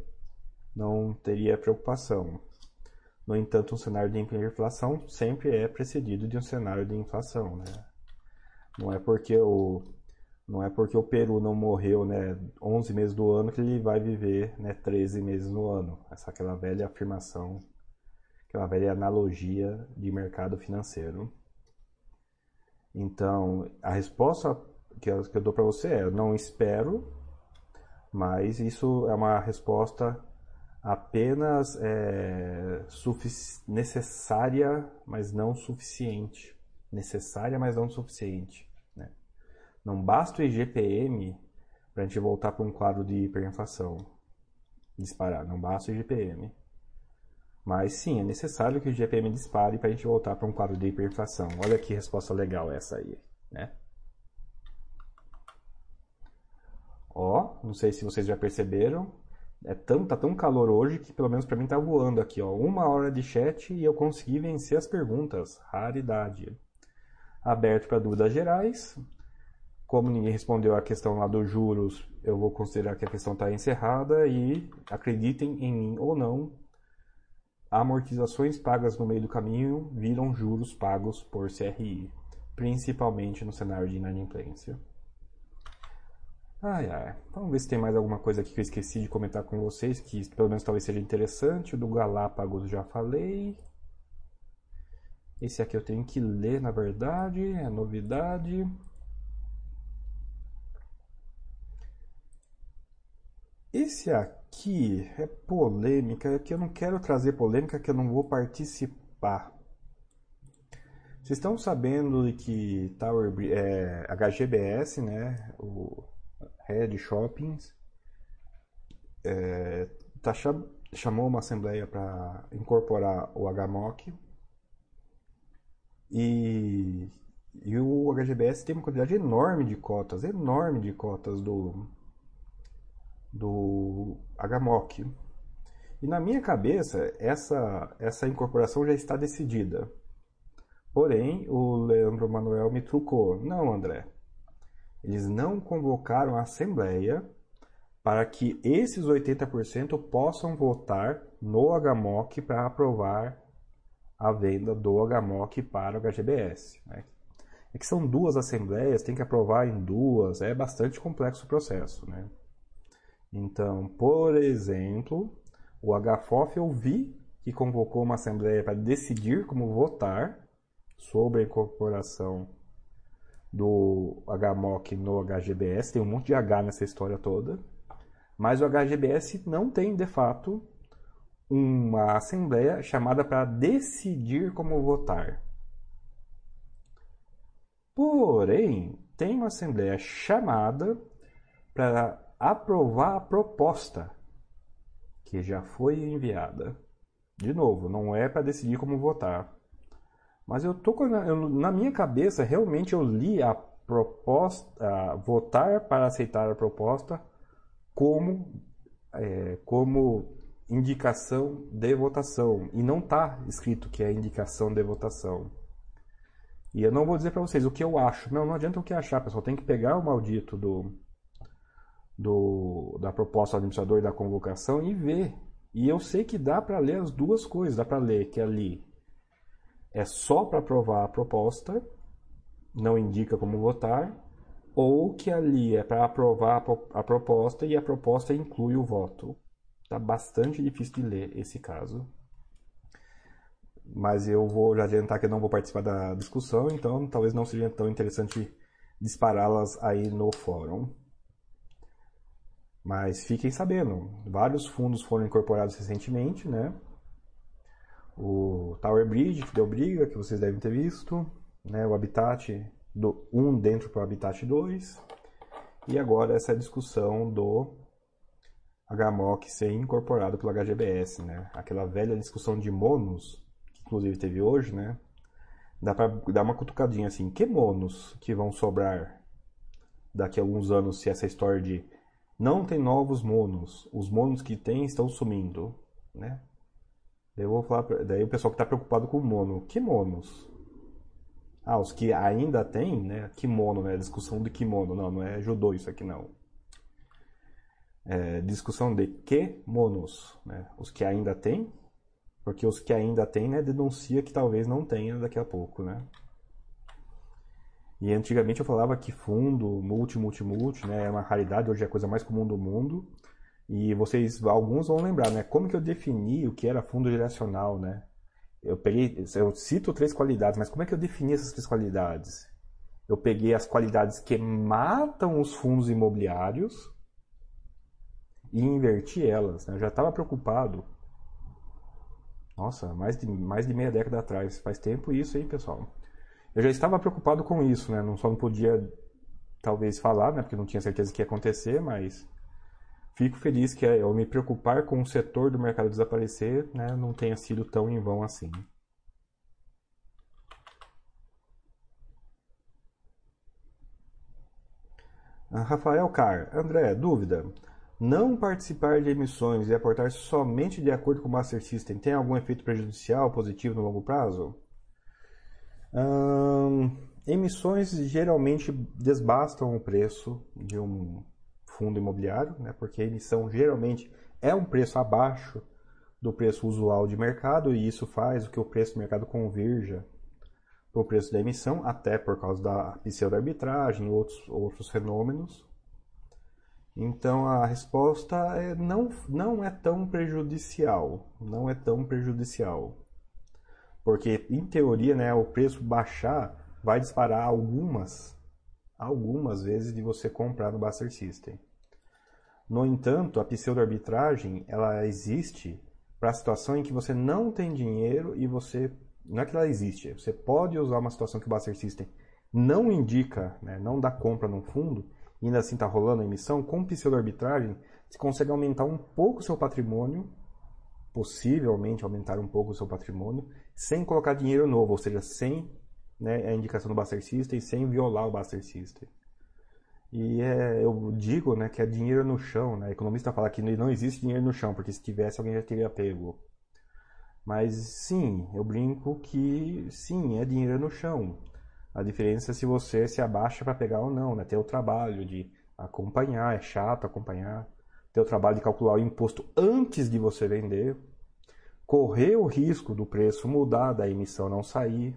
não teria preocupação. No entanto, um cenário de hiperinflação sempre é precedido de um cenário de inflação. Né? Não é porque o não é porque o Peru não morreu né, 11 meses do ano que ele vai viver né, 13 meses no ano. Essa é aquela velha afirmação, aquela velha analogia de mercado financeiro. Então, a resposta que eu, que eu dou para você é: eu não espero mas isso é uma resposta apenas é, necessária, mas não suficiente. Necessária, mas não suficiente. Né? Não basta o IGPM para a gente voltar para um quadro de hiperinflação. Disparar, não basta o IGPM. Mas sim, é necessário que o IGPM dispare para a gente voltar para um quadro de hiperinflação. Olha que resposta legal essa aí, né? Ó, não sei se vocês já perceberam. É tão, tá tão calor hoje que pelo menos para mim tá voando aqui, ó. Uma hora de chat e eu consegui vencer as perguntas. Raridade. Aberto para dúvidas gerais. Como ninguém respondeu a questão lá dos juros, eu vou considerar que a questão está encerrada e acreditem em mim ou não, amortizações pagas no meio do caminho viram juros pagos por CRI, principalmente no cenário de inadimplência. Ai, ai. Vamos ver se tem mais alguma coisa aqui que eu esqueci de comentar com vocês, que pelo menos talvez seja interessante. O do Galápagos já falei. Esse aqui eu tenho que ler, na verdade, é novidade. Esse aqui é polêmica, é que eu não quero trazer polêmica, que eu não vou participar. Vocês estão sabendo que Tower, é, HGBS, né, o Red Shoppings, é, tá chamou uma assembleia para incorporar o HMOC e, e o HGBS tem uma quantidade enorme de cotas, enorme de cotas do, do HMOC. E na minha cabeça, essa, essa incorporação já está decidida. Porém, o Leandro Manuel me trucou. Não, André. Eles não convocaram a Assembleia para que esses 80% possam votar no HMOC para aprovar a venda do HMOC para o HGBS. Né? É que são duas assembleias, tem que aprovar em duas, é bastante complexo o processo. Né? Então, por exemplo, o HFOF eu vi que convocou uma assembleia para decidir como votar sobre a incorporação do HMOC no HGBS. Tem um monte de H nessa história toda. Mas o HGBS não tem, de fato, uma assembleia chamada para decidir como votar. Porém, tem uma assembleia chamada para aprovar a proposta que já foi enviada. De novo, não é para decidir como votar. Mas eu tô eu, na minha cabeça realmente eu li a proposta, votar para aceitar a proposta como é, como indicação de votação e não está escrito que é indicação de votação. E eu não vou dizer para vocês o que eu acho. Não, não adianta o que achar, pessoal. Tem que pegar o maldito do, do da proposta do administrador e da convocação e ver. E eu sei que dá para ler as duas coisas. Dá para ler que ali é só para aprovar a proposta, não indica como votar, ou que ali é para aprovar a proposta e a proposta inclui o voto. Tá bastante difícil de ler esse caso. Mas eu vou adiantar que eu não vou participar da discussão, então talvez não seja tão interessante dispará-las aí no fórum. Mas fiquem sabendo, vários fundos foram incorporados recentemente, né? o Tower Bridge, que deu briga, que vocês devem ter visto, né? o Habitat do 1 dentro para o Habitat 2, e agora essa discussão do HMOC ser incorporado pelo HGBS, né? aquela velha discussão de monos, que inclusive teve hoje, né? dá para dar uma cutucadinha assim, que monos que vão sobrar daqui a alguns anos se essa história de não tem novos monos, os monos que tem estão sumindo, né? Daí eu vou falar, pra... daí o pessoal que está preocupado com o mono, que monos? Ah, os que ainda tem, né? Kimono, né? Discussão de kimono, não, não é judô isso aqui não. É, discussão de que monos, né? Os que ainda tem, porque os que ainda tem, né, denuncia que talvez não tenha daqui a pouco, né? E antigamente eu falava que fundo, multi, multi, multi, né, é uma raridade, hoje é a coisa mais comum do mundo. E vocês, alguns vão lembrar, né? Como que eu defini o que era fundo geracional, né? Eu peguei, eu cito três qualidades, mas como é que eu defini essas três qualidades? Eu peguei as qualidades que matam os fundos imobiliários e inverti elas. Né? Eu já estava preocupado. Nossa, mais de, mais de meia década atrás. Faz tempo isso, hein, pessoal? Eu já estava preocupado com isso, né? Não só não podia, talvez, falar, né? Porque não tinha certeza que ia acontecer, mas Fico feliz que eu me preocupar com o setor do mercado desaparecer né, não tenha sido tão em vão assim. Ah, Rafael Car, André, dúvida. Não participar de emissões e aportar somente de acordo com o Master System tem algum efeito prejudicial, positivo no longo prazo? Hum, emissões geralmente desbastam o preço de um fundo imobiliário, né, porque a emissão geralmente é um preço abaixo do preço usual de mercado e isso faz o que o preço do mercado converja para o preço da emissão, até por causa da pseudo-arbitragem e outros, outros fenômenos. Então a resposta é não, não é tão prejudicial, não é tão prejudicial. Porque em teoria, né, o preço baixar vai disparar algumas algumas vezes de você comprar no Buster System. No entanto, a pseudo-arbitragem ela existe para a situação em que você não tem dinheiro e você. Não é que ela existe, você pode usar uma situação que o Buster System não indica, né, não dá compra num fundo, ainda assim está rolando a emissão, com pseudo-arbitragem, você consegue aumentar um pouco o seu patrimônio possivelmente aumentar um pouco o seu patrimônio sem colocar dinheiro novo, ou seja, sem né, a indicação do Buster System, sem violar o Buster System. E é, eu digo né, que é dinheiro no chão. Né? O economista fala que não existe dinheiro no chão, porque se tivesse alguém já teria pego. Mas sim, eu brinco que sim, é dinheiro no chão. A diferença é se você se abaixa para pegar ou não, né? Ter o trabalho de acompanhar, é chato acompanhar. Ter o trabalho de calcular o imposto antes de você vender. Correr o risco do preço mudar, da emissão não sair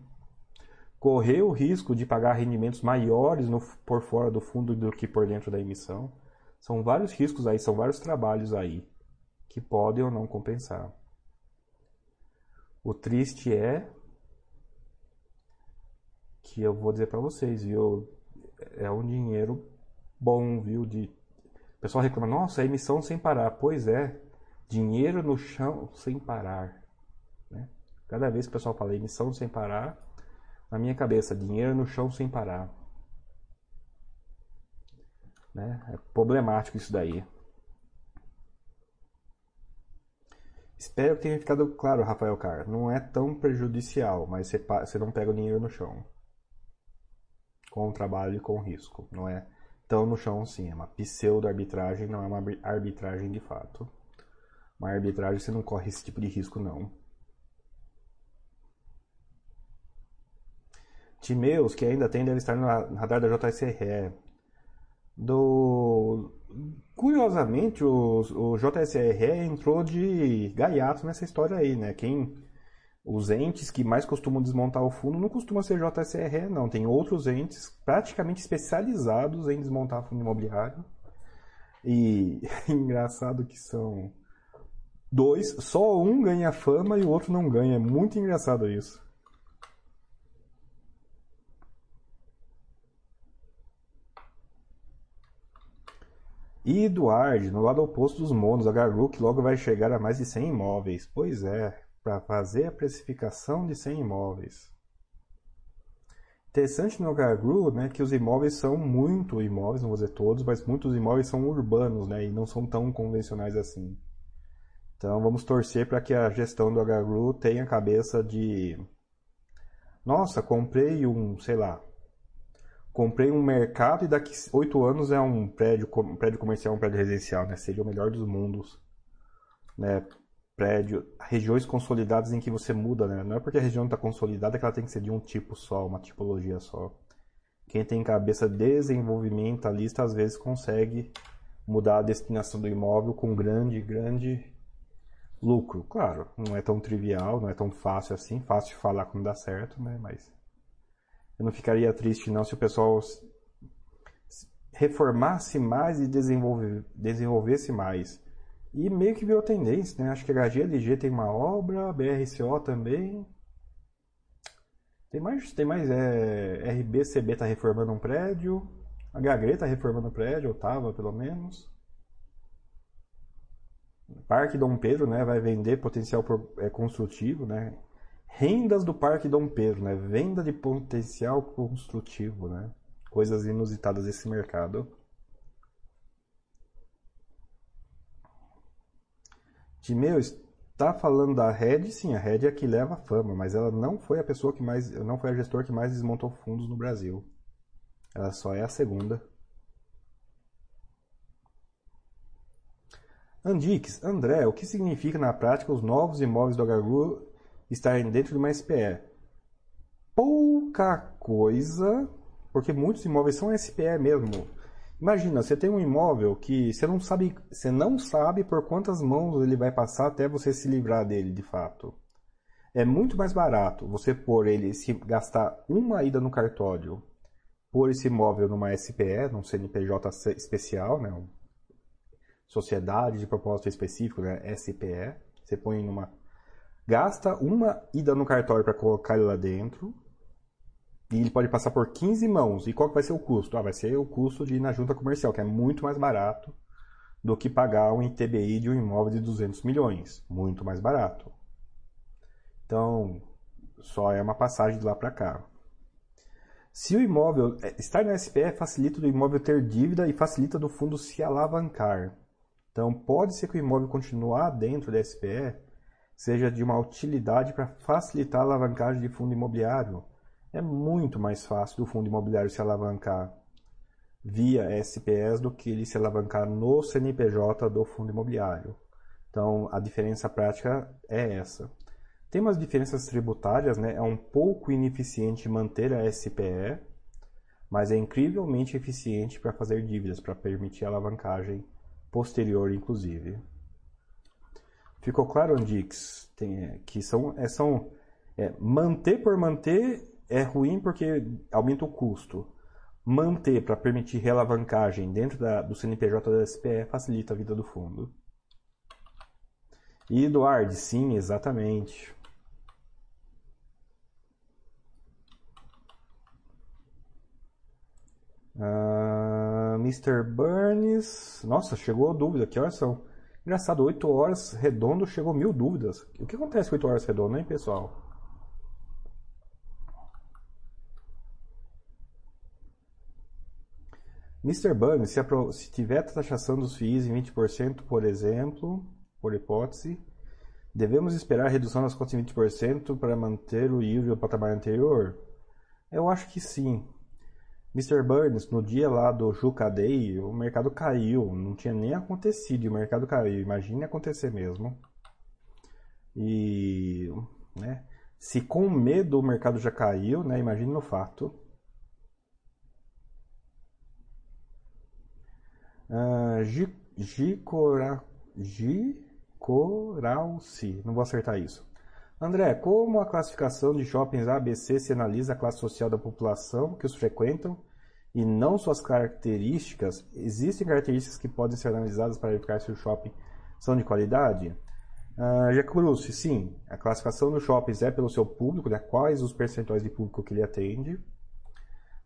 correr o risco de pagar rendimentos maiores no, por fora do fundo do que por dentro da emissão. São vários riscos aí, são vários trabalhos aí que podem ou não compensar. O triste é que eu vou dizer para vocês, viu? É um dinheiro bom, viu? De o pessoal reclama, nossa, é emissão sem parar. Pois é, dinheiro no chão sem parar. Né? Cada vez que o pessoal fala emissão sem parar, na minha cabeça, dinheiro no chão sem parar. Né? É problemático isso daí. Espero que tenha ficado claro, Rafael Carr. Não é tão prejudicial, mas você, você não pega o dinheiro no chão. Com o trabalho e com o risco. Não é tão no chão assim. É uma pseudo-arbitragem, não é uma arbitragem de fato. Uma arbitragem você não corre esse tipo de risco, não. Timeus, que ainda tem, deve estar no radar da JSRE. Do... Curiosamente, o, o JSRE entrou de gaiato nessa história aí, né? Quem... Os entes que mais costumam desmontar o fundo não costuma ser JSRE, não. Tem outros entes praticamente especializados em desmontar fundo imobiliário. E engraçado que são dois, só um ganha fama e o outro não ganha. É muito engraçado isso. E Eduard, no lado oposto dos monos, a Garlook logo vai chegar a mais de 100 imóveis. Pois é, para fazer a precificação de 100 imóveis. Interessante no Gargru, né, que os imóveis são muito imóveis, não vou dizer todos, mas muitos imóveis são urbanos, né, e não são tão convencionais assim. Então vamos torcer para que a gestão do Gargru tenha cabeça de nossa, comprei um, sei lá, comprei um mercado e daqui oito anos é um prédio, um prédio comercial, um prédio residencial, né? Seria o melhor dos mundos, né? Prédio, regiões consolidadas em que você muda, né? Não é porque a região está consolidada que ela tem que ser de um tipo só, uma tipologia só. Quem tem cabeça desenvolvimentalista às vezes consegue mudar a destinação do imóvel com grande, grande lucro. Claro, não é tão trivial, não é tão fácil assim, fácil de falar quando dá certo, né? Mas eu não ficaria triste não se o pessoal reformasse mais e desenvolvesse mais. E meio que viu tendência, né? Acho que a HGLG tem uma obra, BRCO também. Tem mais, tem mais é, RBCB está reformando um prédio. A HG está reformando um prédio, ou estava pelo menos. Parque Dom Pedro, né, vai vender potencial é, construtivo, né? Rendas do Parque Dom Pedro, né? Venda de potencial construtivo, né? Coisas inusitadas desse mercado. Timeu, está falando da Red? Sim, a Red é a que leva a fama, mas ela não foi a pessoa que mais, não foi a gestora que mais desmontou fundos no Brasil. Ela só é a segunda. Andix, André, o que significa na prática os novos imóveis do Agaru estarem dentro de uma SPE? Pouca coisa, porque muitos imóveis são SPE mesmo. Imagina, você tem um imóvel que você não sabe, você não sabe por quantas mãos ele vai passar até você se livrar dele, de fato. É muito mais barato você pôr ele, se gastar uma ida no cartório, pôr esse imóvel numa SPE, num CNPJ especial, né? Sociedade de Propósito Específico, né? SPE. Você põe numa gasta uma ida no cartório para colocar ele lá dentro. E ele pode passar por 15 mãos. E qual que vai ser o custo? Ah, vai ser o custo de ir na junta comercial, que é muito mais barato do que pagar um ITBI de um imóvel de 200 milhões. Muito mais barato. Então, só é uma passagem de lá para cá. Se o imóvel é, estar no SPE facilita do imóvel ter dívida e facilita do fundo se alavancar. Então, pode ser que o imóvel continuar dentro da SPE seja de uma utilidade para facilitar a alavancagem de fundo imobiliário. É muito mais fácil do fundo imobiliário se alavancar via SPS do que ele se alavancar no CNPJ do fundo imobiliário. Então, a diferença prática é essa. Tem umas diferenças tributárias, né? É um pouco ineficiente manter a SPE, mas é incrivelmente eficiente para fazer dívidas, para permitir alavancagem posterior, inclusive. Ficou claro, Andix? Tem, que são, é, são é, manter por manter é ruim porque aumenta o custo. Manter para permitir realavancagem dentro da, do CNPJ da SPE facilita a vida do fundo. E Eduardo, sim, exatamente. Uh, Mr. Burns. Nossa, chegou dúvida. Que horas são? Engraçado, 8 horas redondo chegou mil dúvidas. O que acontece com 8 horas redondo, hein, pessoal? Mr. Burns, se, se tiver taxação dos FIIs em 20%, por exemplo, por hipótese, devemos esperar a redução das contas em 20% para manter o yield do patamar anterior? Eu acho que sim. Mr. Burns, no dia lá do Juca Day, o mercado caiu, não tinha nem acontecido, o mercado caiu. Imagine acontecer mesmo. E, né, se com medo o mercado já caiu, né, imagine no fato. Uh, Gicoralci, não vou acertar isso. André, como a classificação de shoppings ABC se analisa a classe social da população que os frequentam e não suas características, existem características que podem ser analisadas para verificar se o shopping são de qualidade? Uh, Jacurussi, sim, a classificação dos shoppings é pelo seu público, né? quais os percentuais de público que ele atende.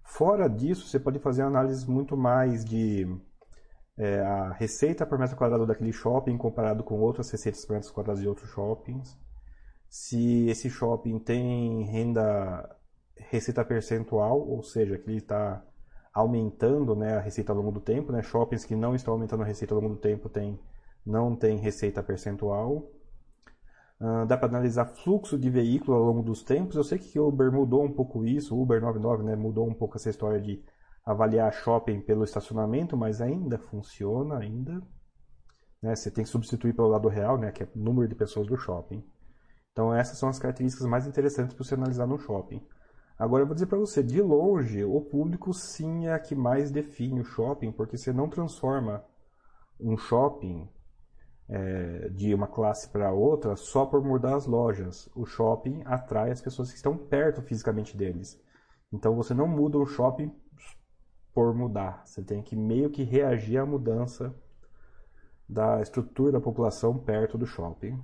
Fora disso, você pode fazer análises muito mais de é, a receita por metro quadrado daquele shopping comparado com outras receitas por metro quadrado de outros shoppings se esse shopping tem renda receita percentual, ou seja, que ele está aumentando né, a receita ao longo do tempo, né? shoppings que não estão aumentando a receita ao longo do tempo tem, não tem receita percentual. Uh, dá para analisar fluxo de veículo ao longo dos tempos. Eu sei que o Uber mudou um pouco isso, o Uber 99 né, mudou um pouco essa história de avaliar shopping pelo estacionamento, mas ainda funciona ainda. Né? Você tem que substituir pelo lado real, né, que é o número de pessoas do shopping. Então essas são as características mais interessantes para você analisar no shopping. Agora eu vou dizer para você, de longe, o público sim é a que mais define o shopping, porque você não transforma um shopping é, de uma classe para outra só por mudar as lojas. O shopping atrai as pessoas que estão perto fisicamente deles. Então você não muda o shopping por mudar. Você tem que meio que reagir à mudança da estrutura da população perto do shopping.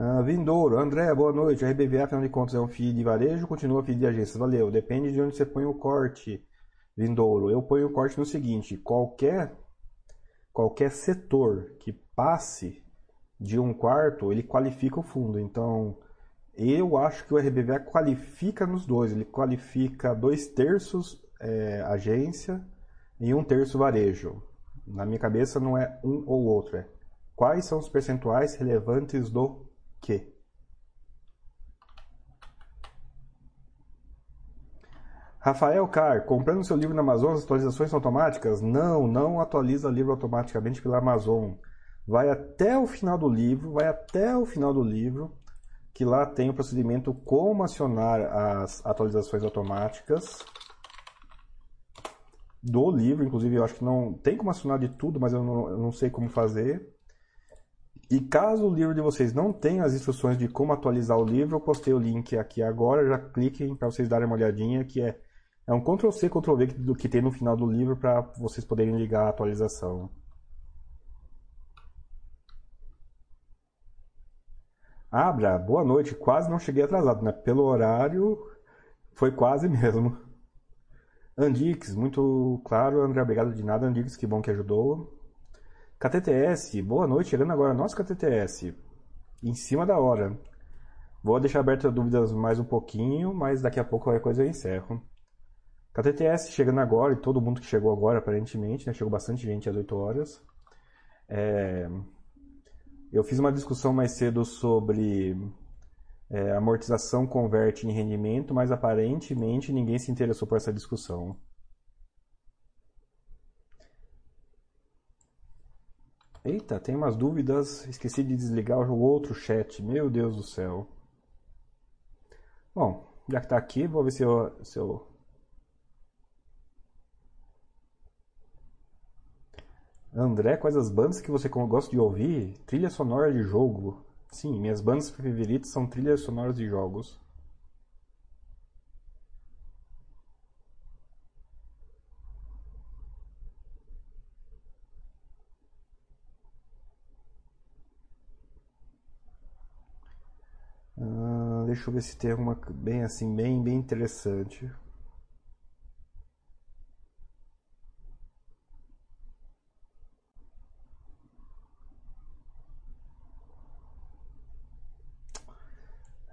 Uh, Vindouro, André, boa noite. RBVA, afinal de contas, é um FII de varejo continua FII de agência? Valeu. Depende de onde você põe o corte, Vindouro. Eu ponho o corte no seguinte: qualquer, qualquer setor que passe de um quarto, ele qualifica o fundo. Então, eu acho que o RBVA qualifica nos dois. Ele qualifica dois terços é, agência e um terço varejo. Na minha cabeça, não é um ou outro. É quais são os percentuais relevantes do que Rafael Car, comprando seu livro na Amazon, as atualizações são automáticas? Não, não atualiza livro automaticamente pela Amazon. Vai até o final do livro, vai até o final do livro, que lá tem o procedimento como acionar as atualizações automáticas do livro. Inclusive, eu acho que não tem como acionar de tudo, mas eu não, eu não sei como fazer. E caso o livro de vocês não tenha as instruções de como atualizar o livro, eu postei o link aqui agora, já cliquem para vocês darem uma olhadinha, que é, é um Ctrl-C, Ctrl-V do que tem no final do livro para vocês poderem ligar a atualização. Abra, boa noite. Quase não cheguei atrasado, né? Pelo horário, foi quase mesmo. Andix, muito claro, André, obrigado de nada. Andix, que bom que ajudou. KTTS, boa noite, chegando agora. Nossa, KTTS, em cima da hora. Vou deixar abertas dúvidas mais um pouquinho, mas daqui a pouco qualquer coisa eu encerro. KTTS chegando agora, e todo mundo que chegou agora, aparentemente, né? Chegou bastante gente às 8 horas. É, eu fiz uma discussão mais cedo sobre é, amortização converte em rendimento, mas aparentemente ninguém se interessou por essa discussão. Eita, tem umas dúvidas. Esqueci de desligar o outro chat. Meu Deus do céu. Bom, já que tá aqui, vou ver se eu, se eu... André, quais as bandas que você gosta de ouvir? Trilha sonora de jogo. Sim, minhas bandas favoritas são trilhas sonoras de jogos. Deixa eu ver se tem alguma bem assim, bem, bem interessante.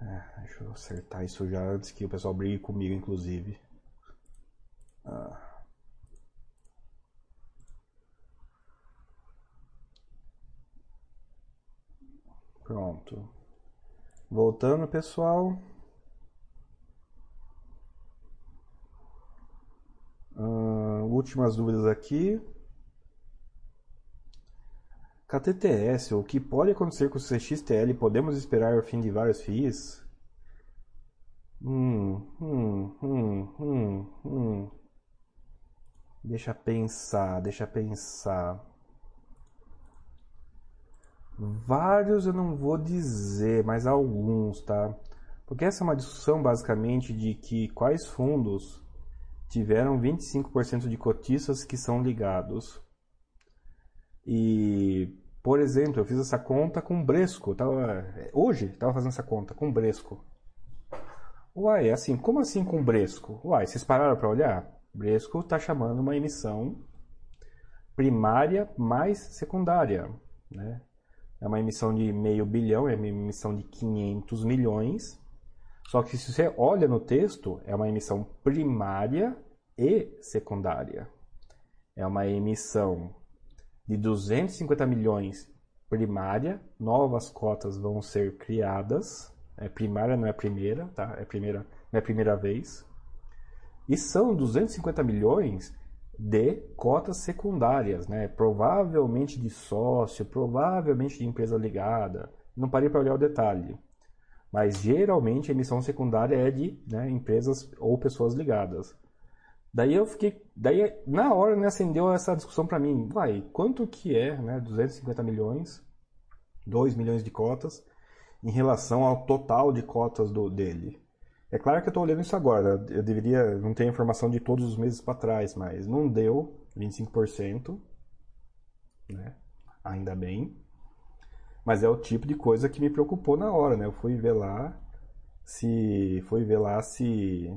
É, deixa eu acertar isso já antes que o pessoal brigue comigo, inclusive. Ah. Pronto. Voltando, pessoal. Uh, últimas dúvidas aqui. KTTS, o que pode acontecer com o CXTL? Podemos esperar o fim de vários FIIs? Hum, hum, hum, hum, hum. Deixa pensar, deixa pensar. Vários eu não vou dizer, mas alguns, tá? Porque essa é uma discussão basicamente de que quais fundos tiveram 25% de cotistas que são ligados. E, por exemplo, eu fiz essa conta com Bresco. Tava, hoje estava fazendo essa conta com Bresco. Uai, assim, como assim com Bresco? Uai, vocês pararam para olhar? Bresco está chamando uma emissão primária mais secundária, né? É uma emissão de meio bilhão, é uma emissão de 500 milhões. Só que se você olha no texto, é uma emissão primária e secundária. É uma emissão de 250 milhões primária, novas cotas vão ser criadas. É primária não é primeira, tá? É primeira, não é primeira vez. E são 250 milhões de cotas secundárias, né? provavelmente de sócio, provavelmente de empresa ligada. Não parei para olhar o detalhe. Mas geralmente a emissão secundária é de né, empresas ou pessoas ligadas. Daí eu fiquei. Daí na hora né, acendeu essa discussão para mim. Vai, quanto que é né, 250 milhões, 2 milhões de cotas, em relação ao total de cotas do, dele? É claro que eu estou olhando isso agora. Eu deveria não ter informação de todos os meses para trás, mas não deu 25%, né? Ainda bem. Mas é o tipo de coisa que me preocupou na hora, né? Eu fui ver lá se fui ver lá se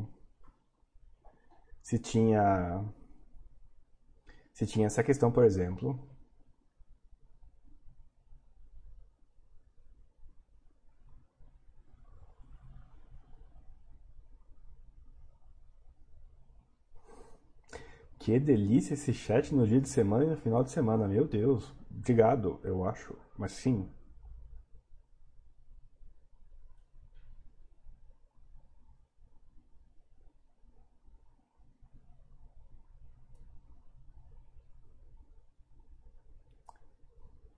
se tinha se tinha essa questão, por exemplo, Que delícia esse chat no dia de semana e no final de semana. Meu Deus. Obrigado, eu acho. Mas sim.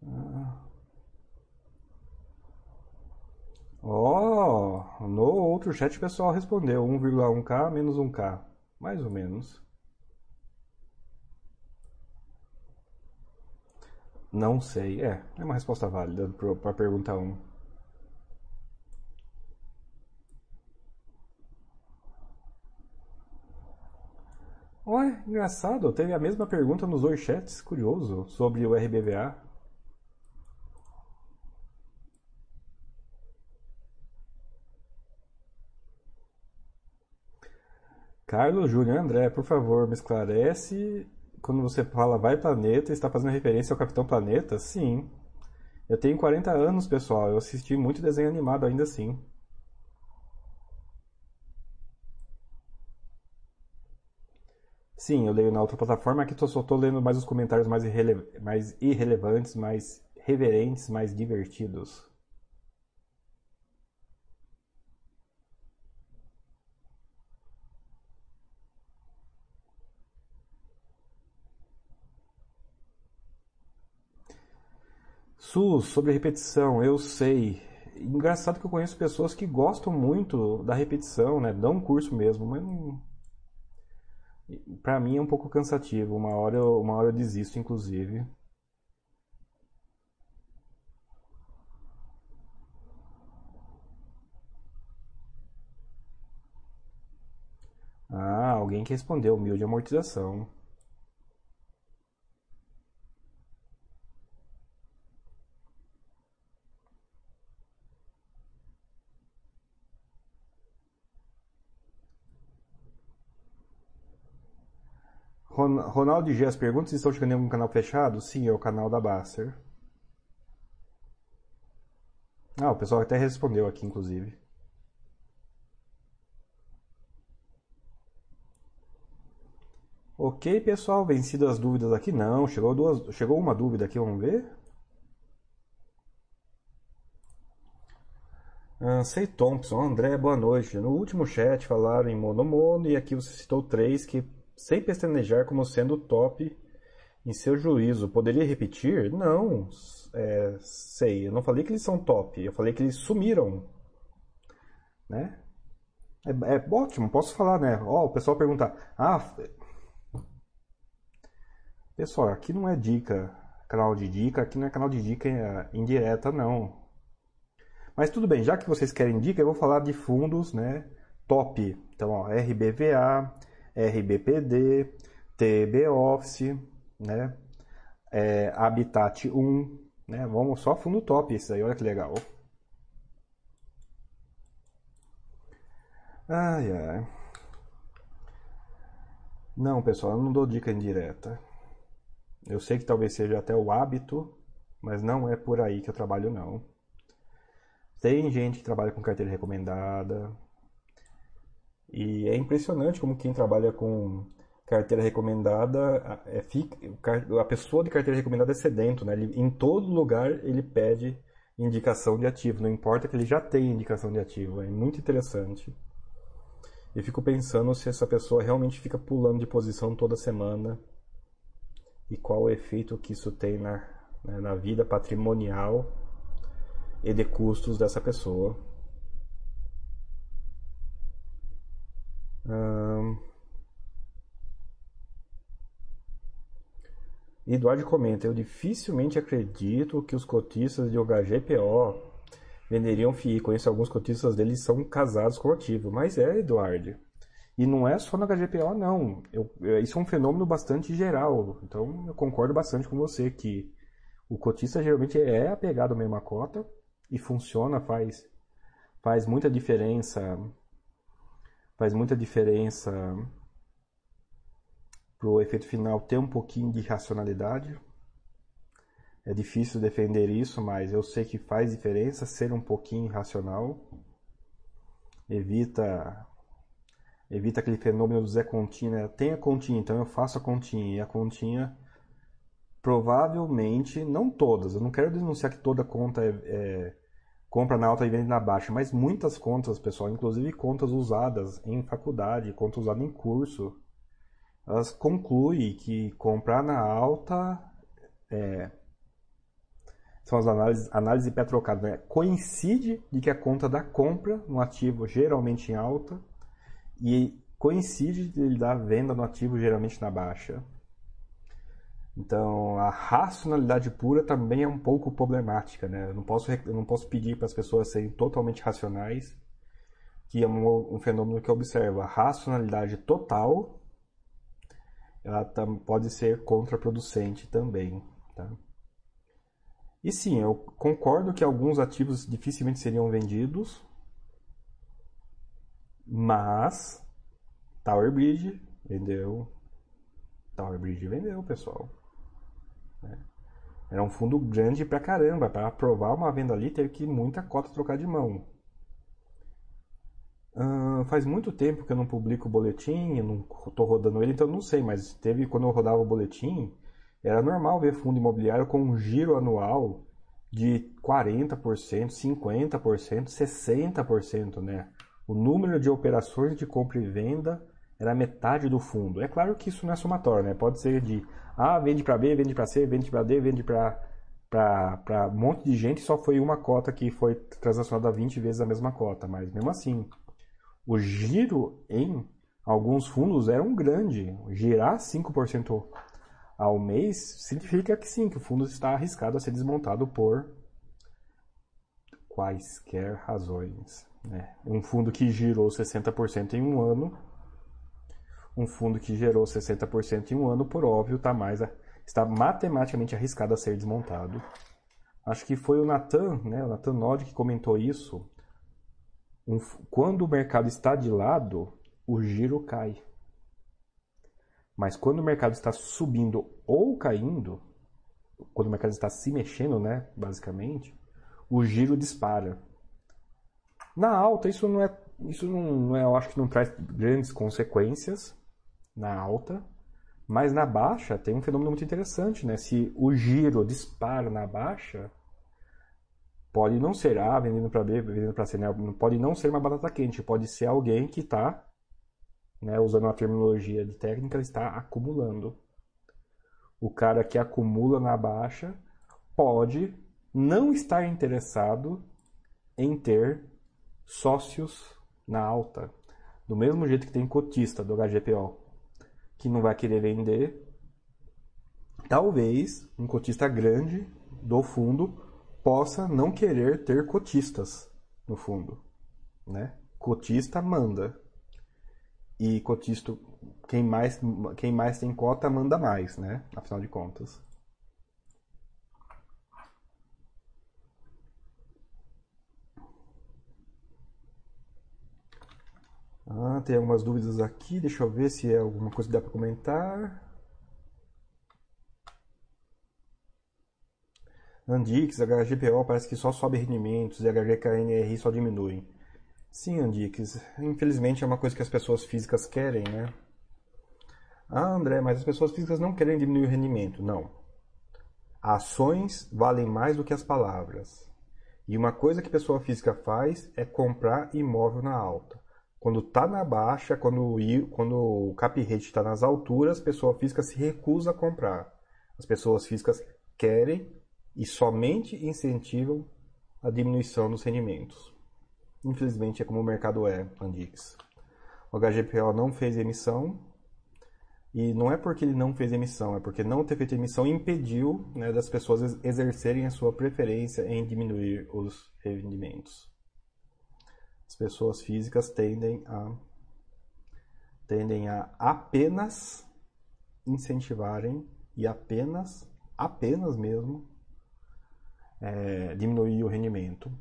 Ah. Oh, no outro chat o pessoal respondeu 1,1k menos 1k, mais ou menos. Não sei. É, é uma resposta válida para pergunta 1. Ué, engraçado, teve a mesma pergunta nos dois chats, curioso, sobre o RBVA. Carlos Júnior André, por favor, me esclarece quando você fala vai planeta, está fazendo referência ao Capitão Planeta? Sim. Eu tenho 40 anos, pessoal. Eu assisti muito desenho animado ainda assim. Sim, eu leio na outra plataforma, aqui eu só tô lendo mais os comentários mais, irrele... mais irrelevantes, mais reverentes, mais divertidos. SUS, sobre repetição, eu sei. Engraçado que eu conheço pessoas que gostam muito da repetição, né? Dão um curso mesmo, mas não... Pra mim é um pouco cansativo. Uma hora eu, uma hora eu desisto, inclusive. Ah, alguém que respondeu, mil de amortização. Ronaldo Gess pergunta se estão chegando em algum canal fechado. Sim, é o canal da Basser. Ah, o pessoal até respondeu aqui, inclusive. Ok, pessoal, vencido as dúvidas aqui. Não, chegou, duas, chegou uma dúvida aqui, vamos ver. Sei Thompson, André, boa noite. No último chat falaram em Monomono e aqui você citou três que sem pestanejar como sendo top em seu juízo. Poderia repetir? Não, é, sei. Eu não falei que eles são top, eu falei que eles sumiram. Né? É, é ótimo, posso falar, né? Ó, o pessoal pergunta: Ah, pessoal, aqui não é dica, canal de dica, aqui não é canal de dica indireta, não. Mas tudo bem, já que vocês querem dica, eu vou falar de fundos, né? Top. Então, ó, RBVA, RBPD, TB Office, né? É, Habitat 1, né? Vamos só fundo top esse aí, olha que legal. Ai, ai. Não, pessoal, eu não dou dica indireta. Eu sei que talvez seja até o hábito, mas não é por aí que eu trabalho, não. Tem gente que trabalha com carteira recomendada, e é impressionante como quem trabalha com carteira recomendada, é, a pessoa de carteira recomendada é sedento, né? Ele, em todo lugar ele pede indicação de ativo, não importa que ele já tenha indicação de ativo, é muito interessante. E fico pensando se essa pessoa realmente fica pulando de posição toda semana e qual o efeito que isso tem na, né, na vida patrimonial e de custos dessa pessoa. Eduardo comenta: Eu dificilmente acredito que os cotistas de OHGPO venderiam FII. Conheço alguns cotistas deles são casados com ativo. Mas é, Eduardo. E não é só no HGPO, não. Eu, é, isso é um fenômeno bastante geral. Então eu concordo bastante com você que o cotista geralmente é apegado à mesma cota e funciona, faz, faz muita diferença faz muita diferença para o efeito final ter um pouquinho de racionalidade. É difícil defender isso, mas eu sei que faz diferença ser um pouquinho racional. Evita evita aquele fenômeno do Zé Continha. Né? Tem a continha, então eu faço a continha. E a continha, provavelmente, não todas. Eu não quero denunciar que toda conta é, é compra na alta e vende na baixa, mas muitas contas, pessoal, inclusive contas usadas em faculdade, contas usadas em curso, elas concluem que comprar na alta é, são as análises, análise pé trocado, né? coincide de que a conta da compra no ativo geralmente em alta e coincide de dar venda no ativo geralmente na baixa. Então, a racionalidade pura também é um pouco problemática, né? Eu não posso, eu não posso pedir para as pessoas serem totalmente racionais, que é um, um fenômeno que eu observo. A racionalidade total, ela pode ser contraproducente também, tá? E sim, eu concordo que alguns ativos dificilmente seriam vendidos, mas Tower Bridge vendeu. Tower Bridge vendeu, pessoal. Né? Era um fundo grande pra caramba. Para aprovar uma venda ali, teve que muita cota trocar de mão. Uh, faz muito tempo que eu não publico o boletim, eu não estou rodando ele, então não sei, mas teve quando eu rodava o boletim, era normal ver fundo imobiliário com um giro anual de 40%, 50%, 60%, né? O número de operações de compra e venda era metade do fundo. É claro que isso não é somatório, né? Pode ser de A vende para B, vende para C, vende para D, vende para para um monte de gente, só foi uma cota que foi transacionada 20 vezes a mesma cota, mas mesmo assim, o giro em alguns fundos era um grande. Girar 5% ao mês significa que sim, que o fundo está arriscado a ser desmontado por quaisquer razões. Né? Um fundo que girou 60% em um ano, um fundo que gerou 60% em um ano, por óbvio, está mais está matematicamente arriscado a ser desmontado. Acho que foi o Nathan, né, o Nathan Nod que comentou isso. Um, quando o mercado está de lado, o giro cai. Mas quando o mercado está subindo ou caindo, quando o mercado está se mexendo, né, basicamente, o giro dispara. Na alta, isso não é, isso não é, eu acho que não traz grandes consequências na alta, mas na baixa tem um fenômeno muito interessante, né? Se o giro dispara na baixa, pode não ser A vendendo para B, vendendo para C, né? pode não ser uma batata quente, pode ser alguém que está, né, usando uma terminologia de técnica, está acumulando. O cara que acumula na baixa pode não estar interessado em ter sócios na alta. Do mesmo jeito que tem cotista do HGPO que não vai querer vender. Talvez um cotista grande do fundo possa não querer ter cotistas no fundo, né? Cotista manda. E cotista, quem mais, quem mais tem cota manda mais, né? Afinal de contas. Ah, tem algumas dúvidas aqui, deixa eu ver se é alguma coisa que dá para comentar. Andix, HGPO parece que só sobe rendimentos e HGKNRI só diminui. Sim, Andix, infelizmente é uma coisa que as pessoas físicas querem, né? Ah, André, mas as pessoas físicas não querem diminuir o rendimento. Não. Ações valem mais do que as palavras. E uma coisa que a pessoa física faz é comprar imóvel na alta. Quando está na baixa, quando, o, quando o cap rate está nas alturas, a pessoa física se recusa a comprar. As pessoas físicas querem e somente incentivam a diminuição dos rendimentos. Infelizmente é como o mercado é, Andix. O HGPO não fez emissão e não é porque ele não fez emissão, é porque não ter feito emissão impediu né, das pessoas exercerem a sua preferência em diminuir os rendimentos as pessoas físicas tendem a tendem a apenas incentivarem e apenas apenas mesmo é, diminuir o rendimento.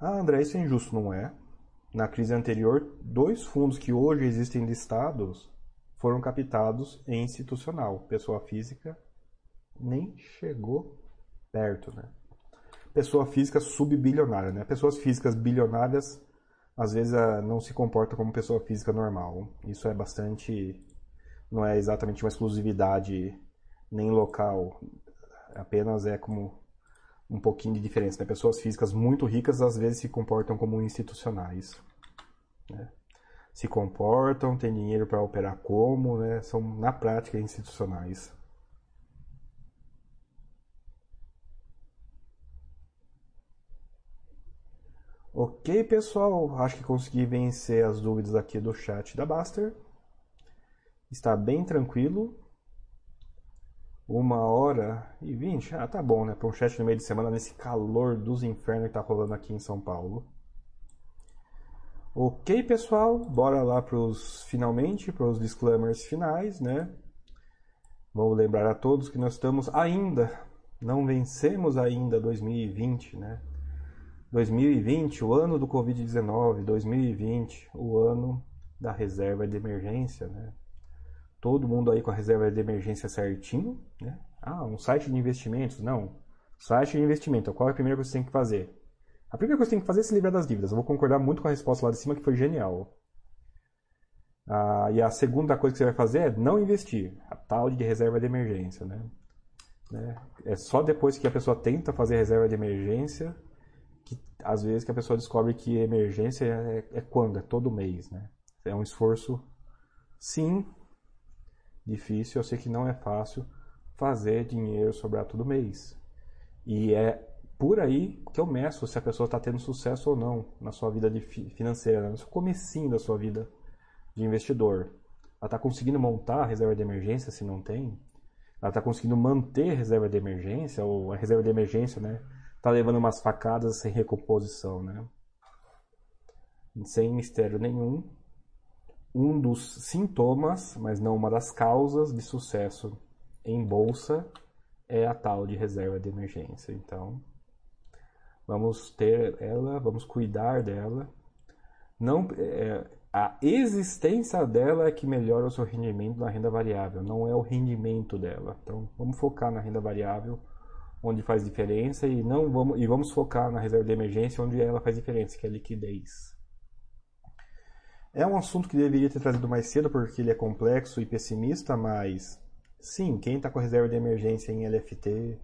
Ah, André, isso é injusto, não é? Na crise anterior, dois fundos que hoje existem listados foram captados em institucional. Pessoa física nem chegou perto, né? Pessoa física subbilionária, né? Pessoas físicas bilionárias às vezes uh, não se comporta como pessoa física normal. Isso é bastante. não é exatamente uma exclusividade nem local, apenas é como um pouquinho de diferença. Né? Pessoas físicas muito ricas às vezes se comportam como institucionais. Né? Se comportam, têm dinheiro para operar como, né? são na prática institucionais. Ok, pessoal, acho que consegui vencer as dúvidas aqui do chat da Baster. Está bem tranquilo. Uma hora e vinte. Ah, tá bom, né? Para um chat no meio de semana, nesse calor dos infernos que tá rolando aqui em São Paulo. Ok, pessoal, bora lá para os finalmente, para os disclaimers finais, né? Vou lembrar a todos que nós estamos ainda, não vencemos ainda 2020, né? 2020, o ano do Covid-19, 2020, o ano da reserva de emergência, né? Todo mundo aí com a reserva de emergência certinho, né? Ah, um site de investimentos? Não. Site de investimento, qual é a primeira coisa que você tem que fazer? A primeira coisa que tem que fazer é se livrar das dívidas. Eu vou concordar muito com a resposta lá de cima, que foi genial. Ah, e a segunda coisa que você vai fazer é não investir. A tal de reserva de emergência, né? né? É só depois que a pessoa tenta fazer reserva de emergência que, às vezes, que a pessoa descobre que emergência é, é quando? É todo mês, né? É um esforço, sim, difícil. Eu sei que não é fácil fazer dinheiro sobrar todo mês. E é por aí que eu meço se a pessoa está tendo sucesso ou não na sua vida financeira, no comecinho da sua vida de investidor. Ela está conseguindo montar a reserva de emergência se não tem? Ela está conseguindo manter a reserva de emergência ou a reserva de emergência, né? Está levando umas facadas sem recomposição, né? Sem mistério nenhum. Um dos sintomas, mas não uma das causas de sucesso em bolsa é a tal de reserva de emergência. Então, vamos ter ela, vamos cuidar dela. Não, é, a existência dela é que melhora o seu rendimento na renda variável, não é o rendimento dela. Então, vamos focar na renda variável, onde faz diferença, e não vamos e vamos focar na reserva de emergência, onde ela faz diferença, que é a liquidez. É um assunto que deveria ter trazido mais cedo, porque ele é complexo e pessimista, mas sim, quem está com reserva de emergência em LFT,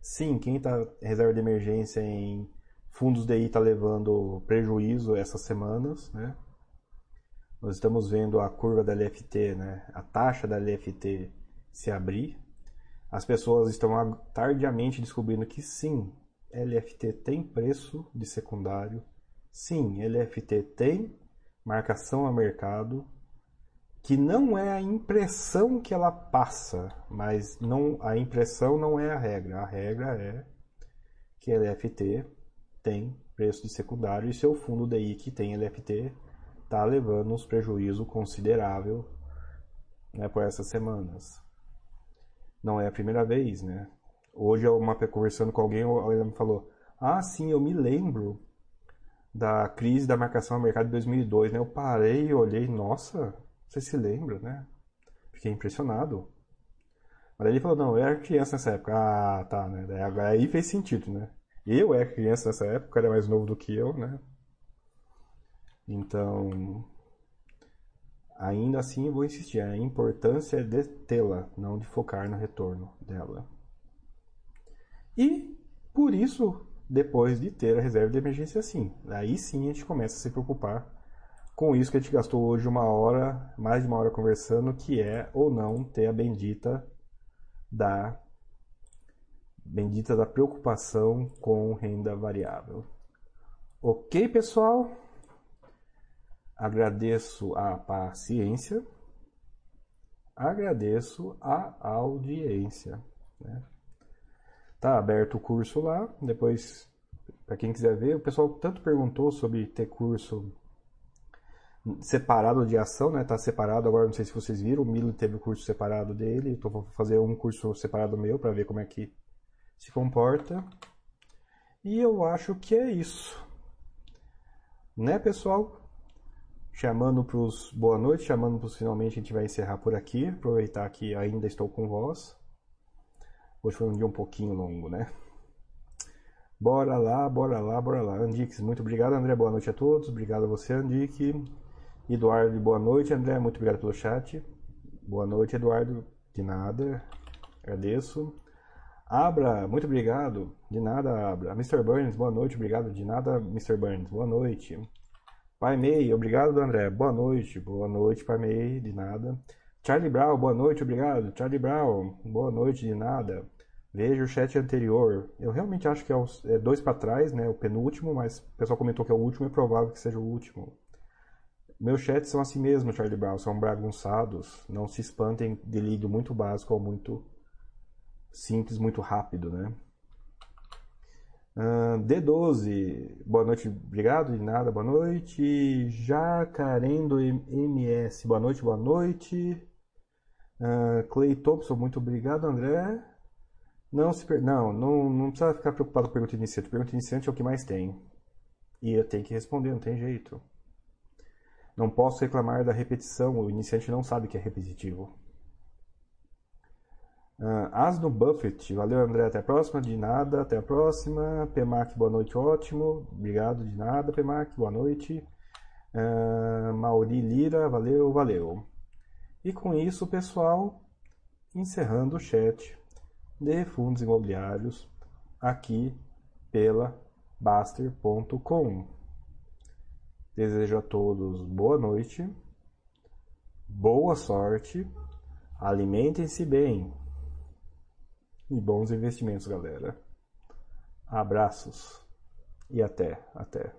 sim, quem está reserva de emergência em fundos DI está levando prejuízo essas semanas, né? nós estamos vendo a curva da LFT, né, a taxa da LFT se abrir. As pessoas estão tardiamente descobrindo que sim, LFT tem preço de secundário, sim, LFT tem marcação a mercado, que não é a impressão que ela passa, mas não, a impressão não é a regra. A regra é que LFT tem preço de secundário e seu fundo DI que tem LFT está levando uns prejuízo considerável né, por essas semanas. Não é a primeira vez, né? Hoje eu uma, conversando com alguém, ele me falou: "Ah, sim, eu me lembro da crise da marcação ao mercado de 2002, né? Eu parei e olhei, nossa, você se lembra, né? Fiquei impressionado. Mas ele falou: "Não, eu era criança nessa época". Ah, tá, né? Aí fez sentido, né? Eu era criança nessa época, era mais novo do que eu, né? Então, ainda assim vou insistir, a importância é de tê-la, não de focar no retorno dela. E por isso, depois de ter a reserva de emergência sim, aí sim a gente começa a se preocupar com isso que a gente gastou hoje uma hora, mais de uma hora conversando, que é ou não ter a bendita da bendita da preocupação com renda variável. Ok, pessoal? Agradeço a paciência, agradeço a audiência. Né? Tá aberto o curso lá, depois, para quem quiser ver, o pessoal tanto perguntou sobre ter curso separado de ação, né? Tá separado agora, não sei se vocês viram, o Milo teve o curso separado dele, então vou fazer um curso separado meu para ver como é que se comporta. E eu acho que é isso. Né, pessoal? Chamando para os boa noite, chamando para os finalmente a gente vai encerrar por aqui, aproveitar que ainda estou com vós. Hoje foi um dia um pouquinho longo, né? Bora lá, bora lá, bora lá. Andix, muito obrigado, André. Boa noite a todos. Obrigado a você, Andique. Eduardo, boa noite, André. Muito obrigado pelo chat. Boa noite, Eduardo. De nada. Agradeço. Abra, muito obrigado. De nada, Abra. Mr. Burns, boa noite. Obrigado. De nada, Mr. Burns. Boa noite. Pai May, obrigado, André. Boa noite. Boa noite, Pai May, de nada. Charlie Brown, boa noite, obrigado. Charlie Brown, boa noite, de nada. Veja o chat anterior. Eu realmente acho que é, é dois para trás, né? O penúltimo, mas o pessoal comentou que é o último, é provável que seja o último. Meus chats são assim mesmo, Charlie Brown, são bagunçados. Não se espantem de lido muito básico ou muito simples, muito rápido, né? Uh, D12, boa noite, obrigado, de nada, boa noite. Jacarendo MS, boa noite, boa noite. Uh, Clay Thompson, muito obrigado, André. Não, se per... não, não, não precisa ficar preocupado com pergunta iniciante. Pergunta iniciante é o que mais tem. E eu tenho que responder, não tem jeito. Não posso reclamar da repetição, o iniciante não sabe que é repetitivo. Uh, Asno Buffett, valeu André, até a próxima, de nada, até a próxima. Pemac, boa noite, ótimo, obrigado, de nada, Pemac, boa noite. Uh, Mauri Lira, valeu, valeu. E com isso, pessoal, encerrando o chat de fundos imobiliários aqui pela Baster.com. Desejo a todos boa noite, boa sorte, alimentem-se bem e bons investimentos, galera. Abraços e até, até.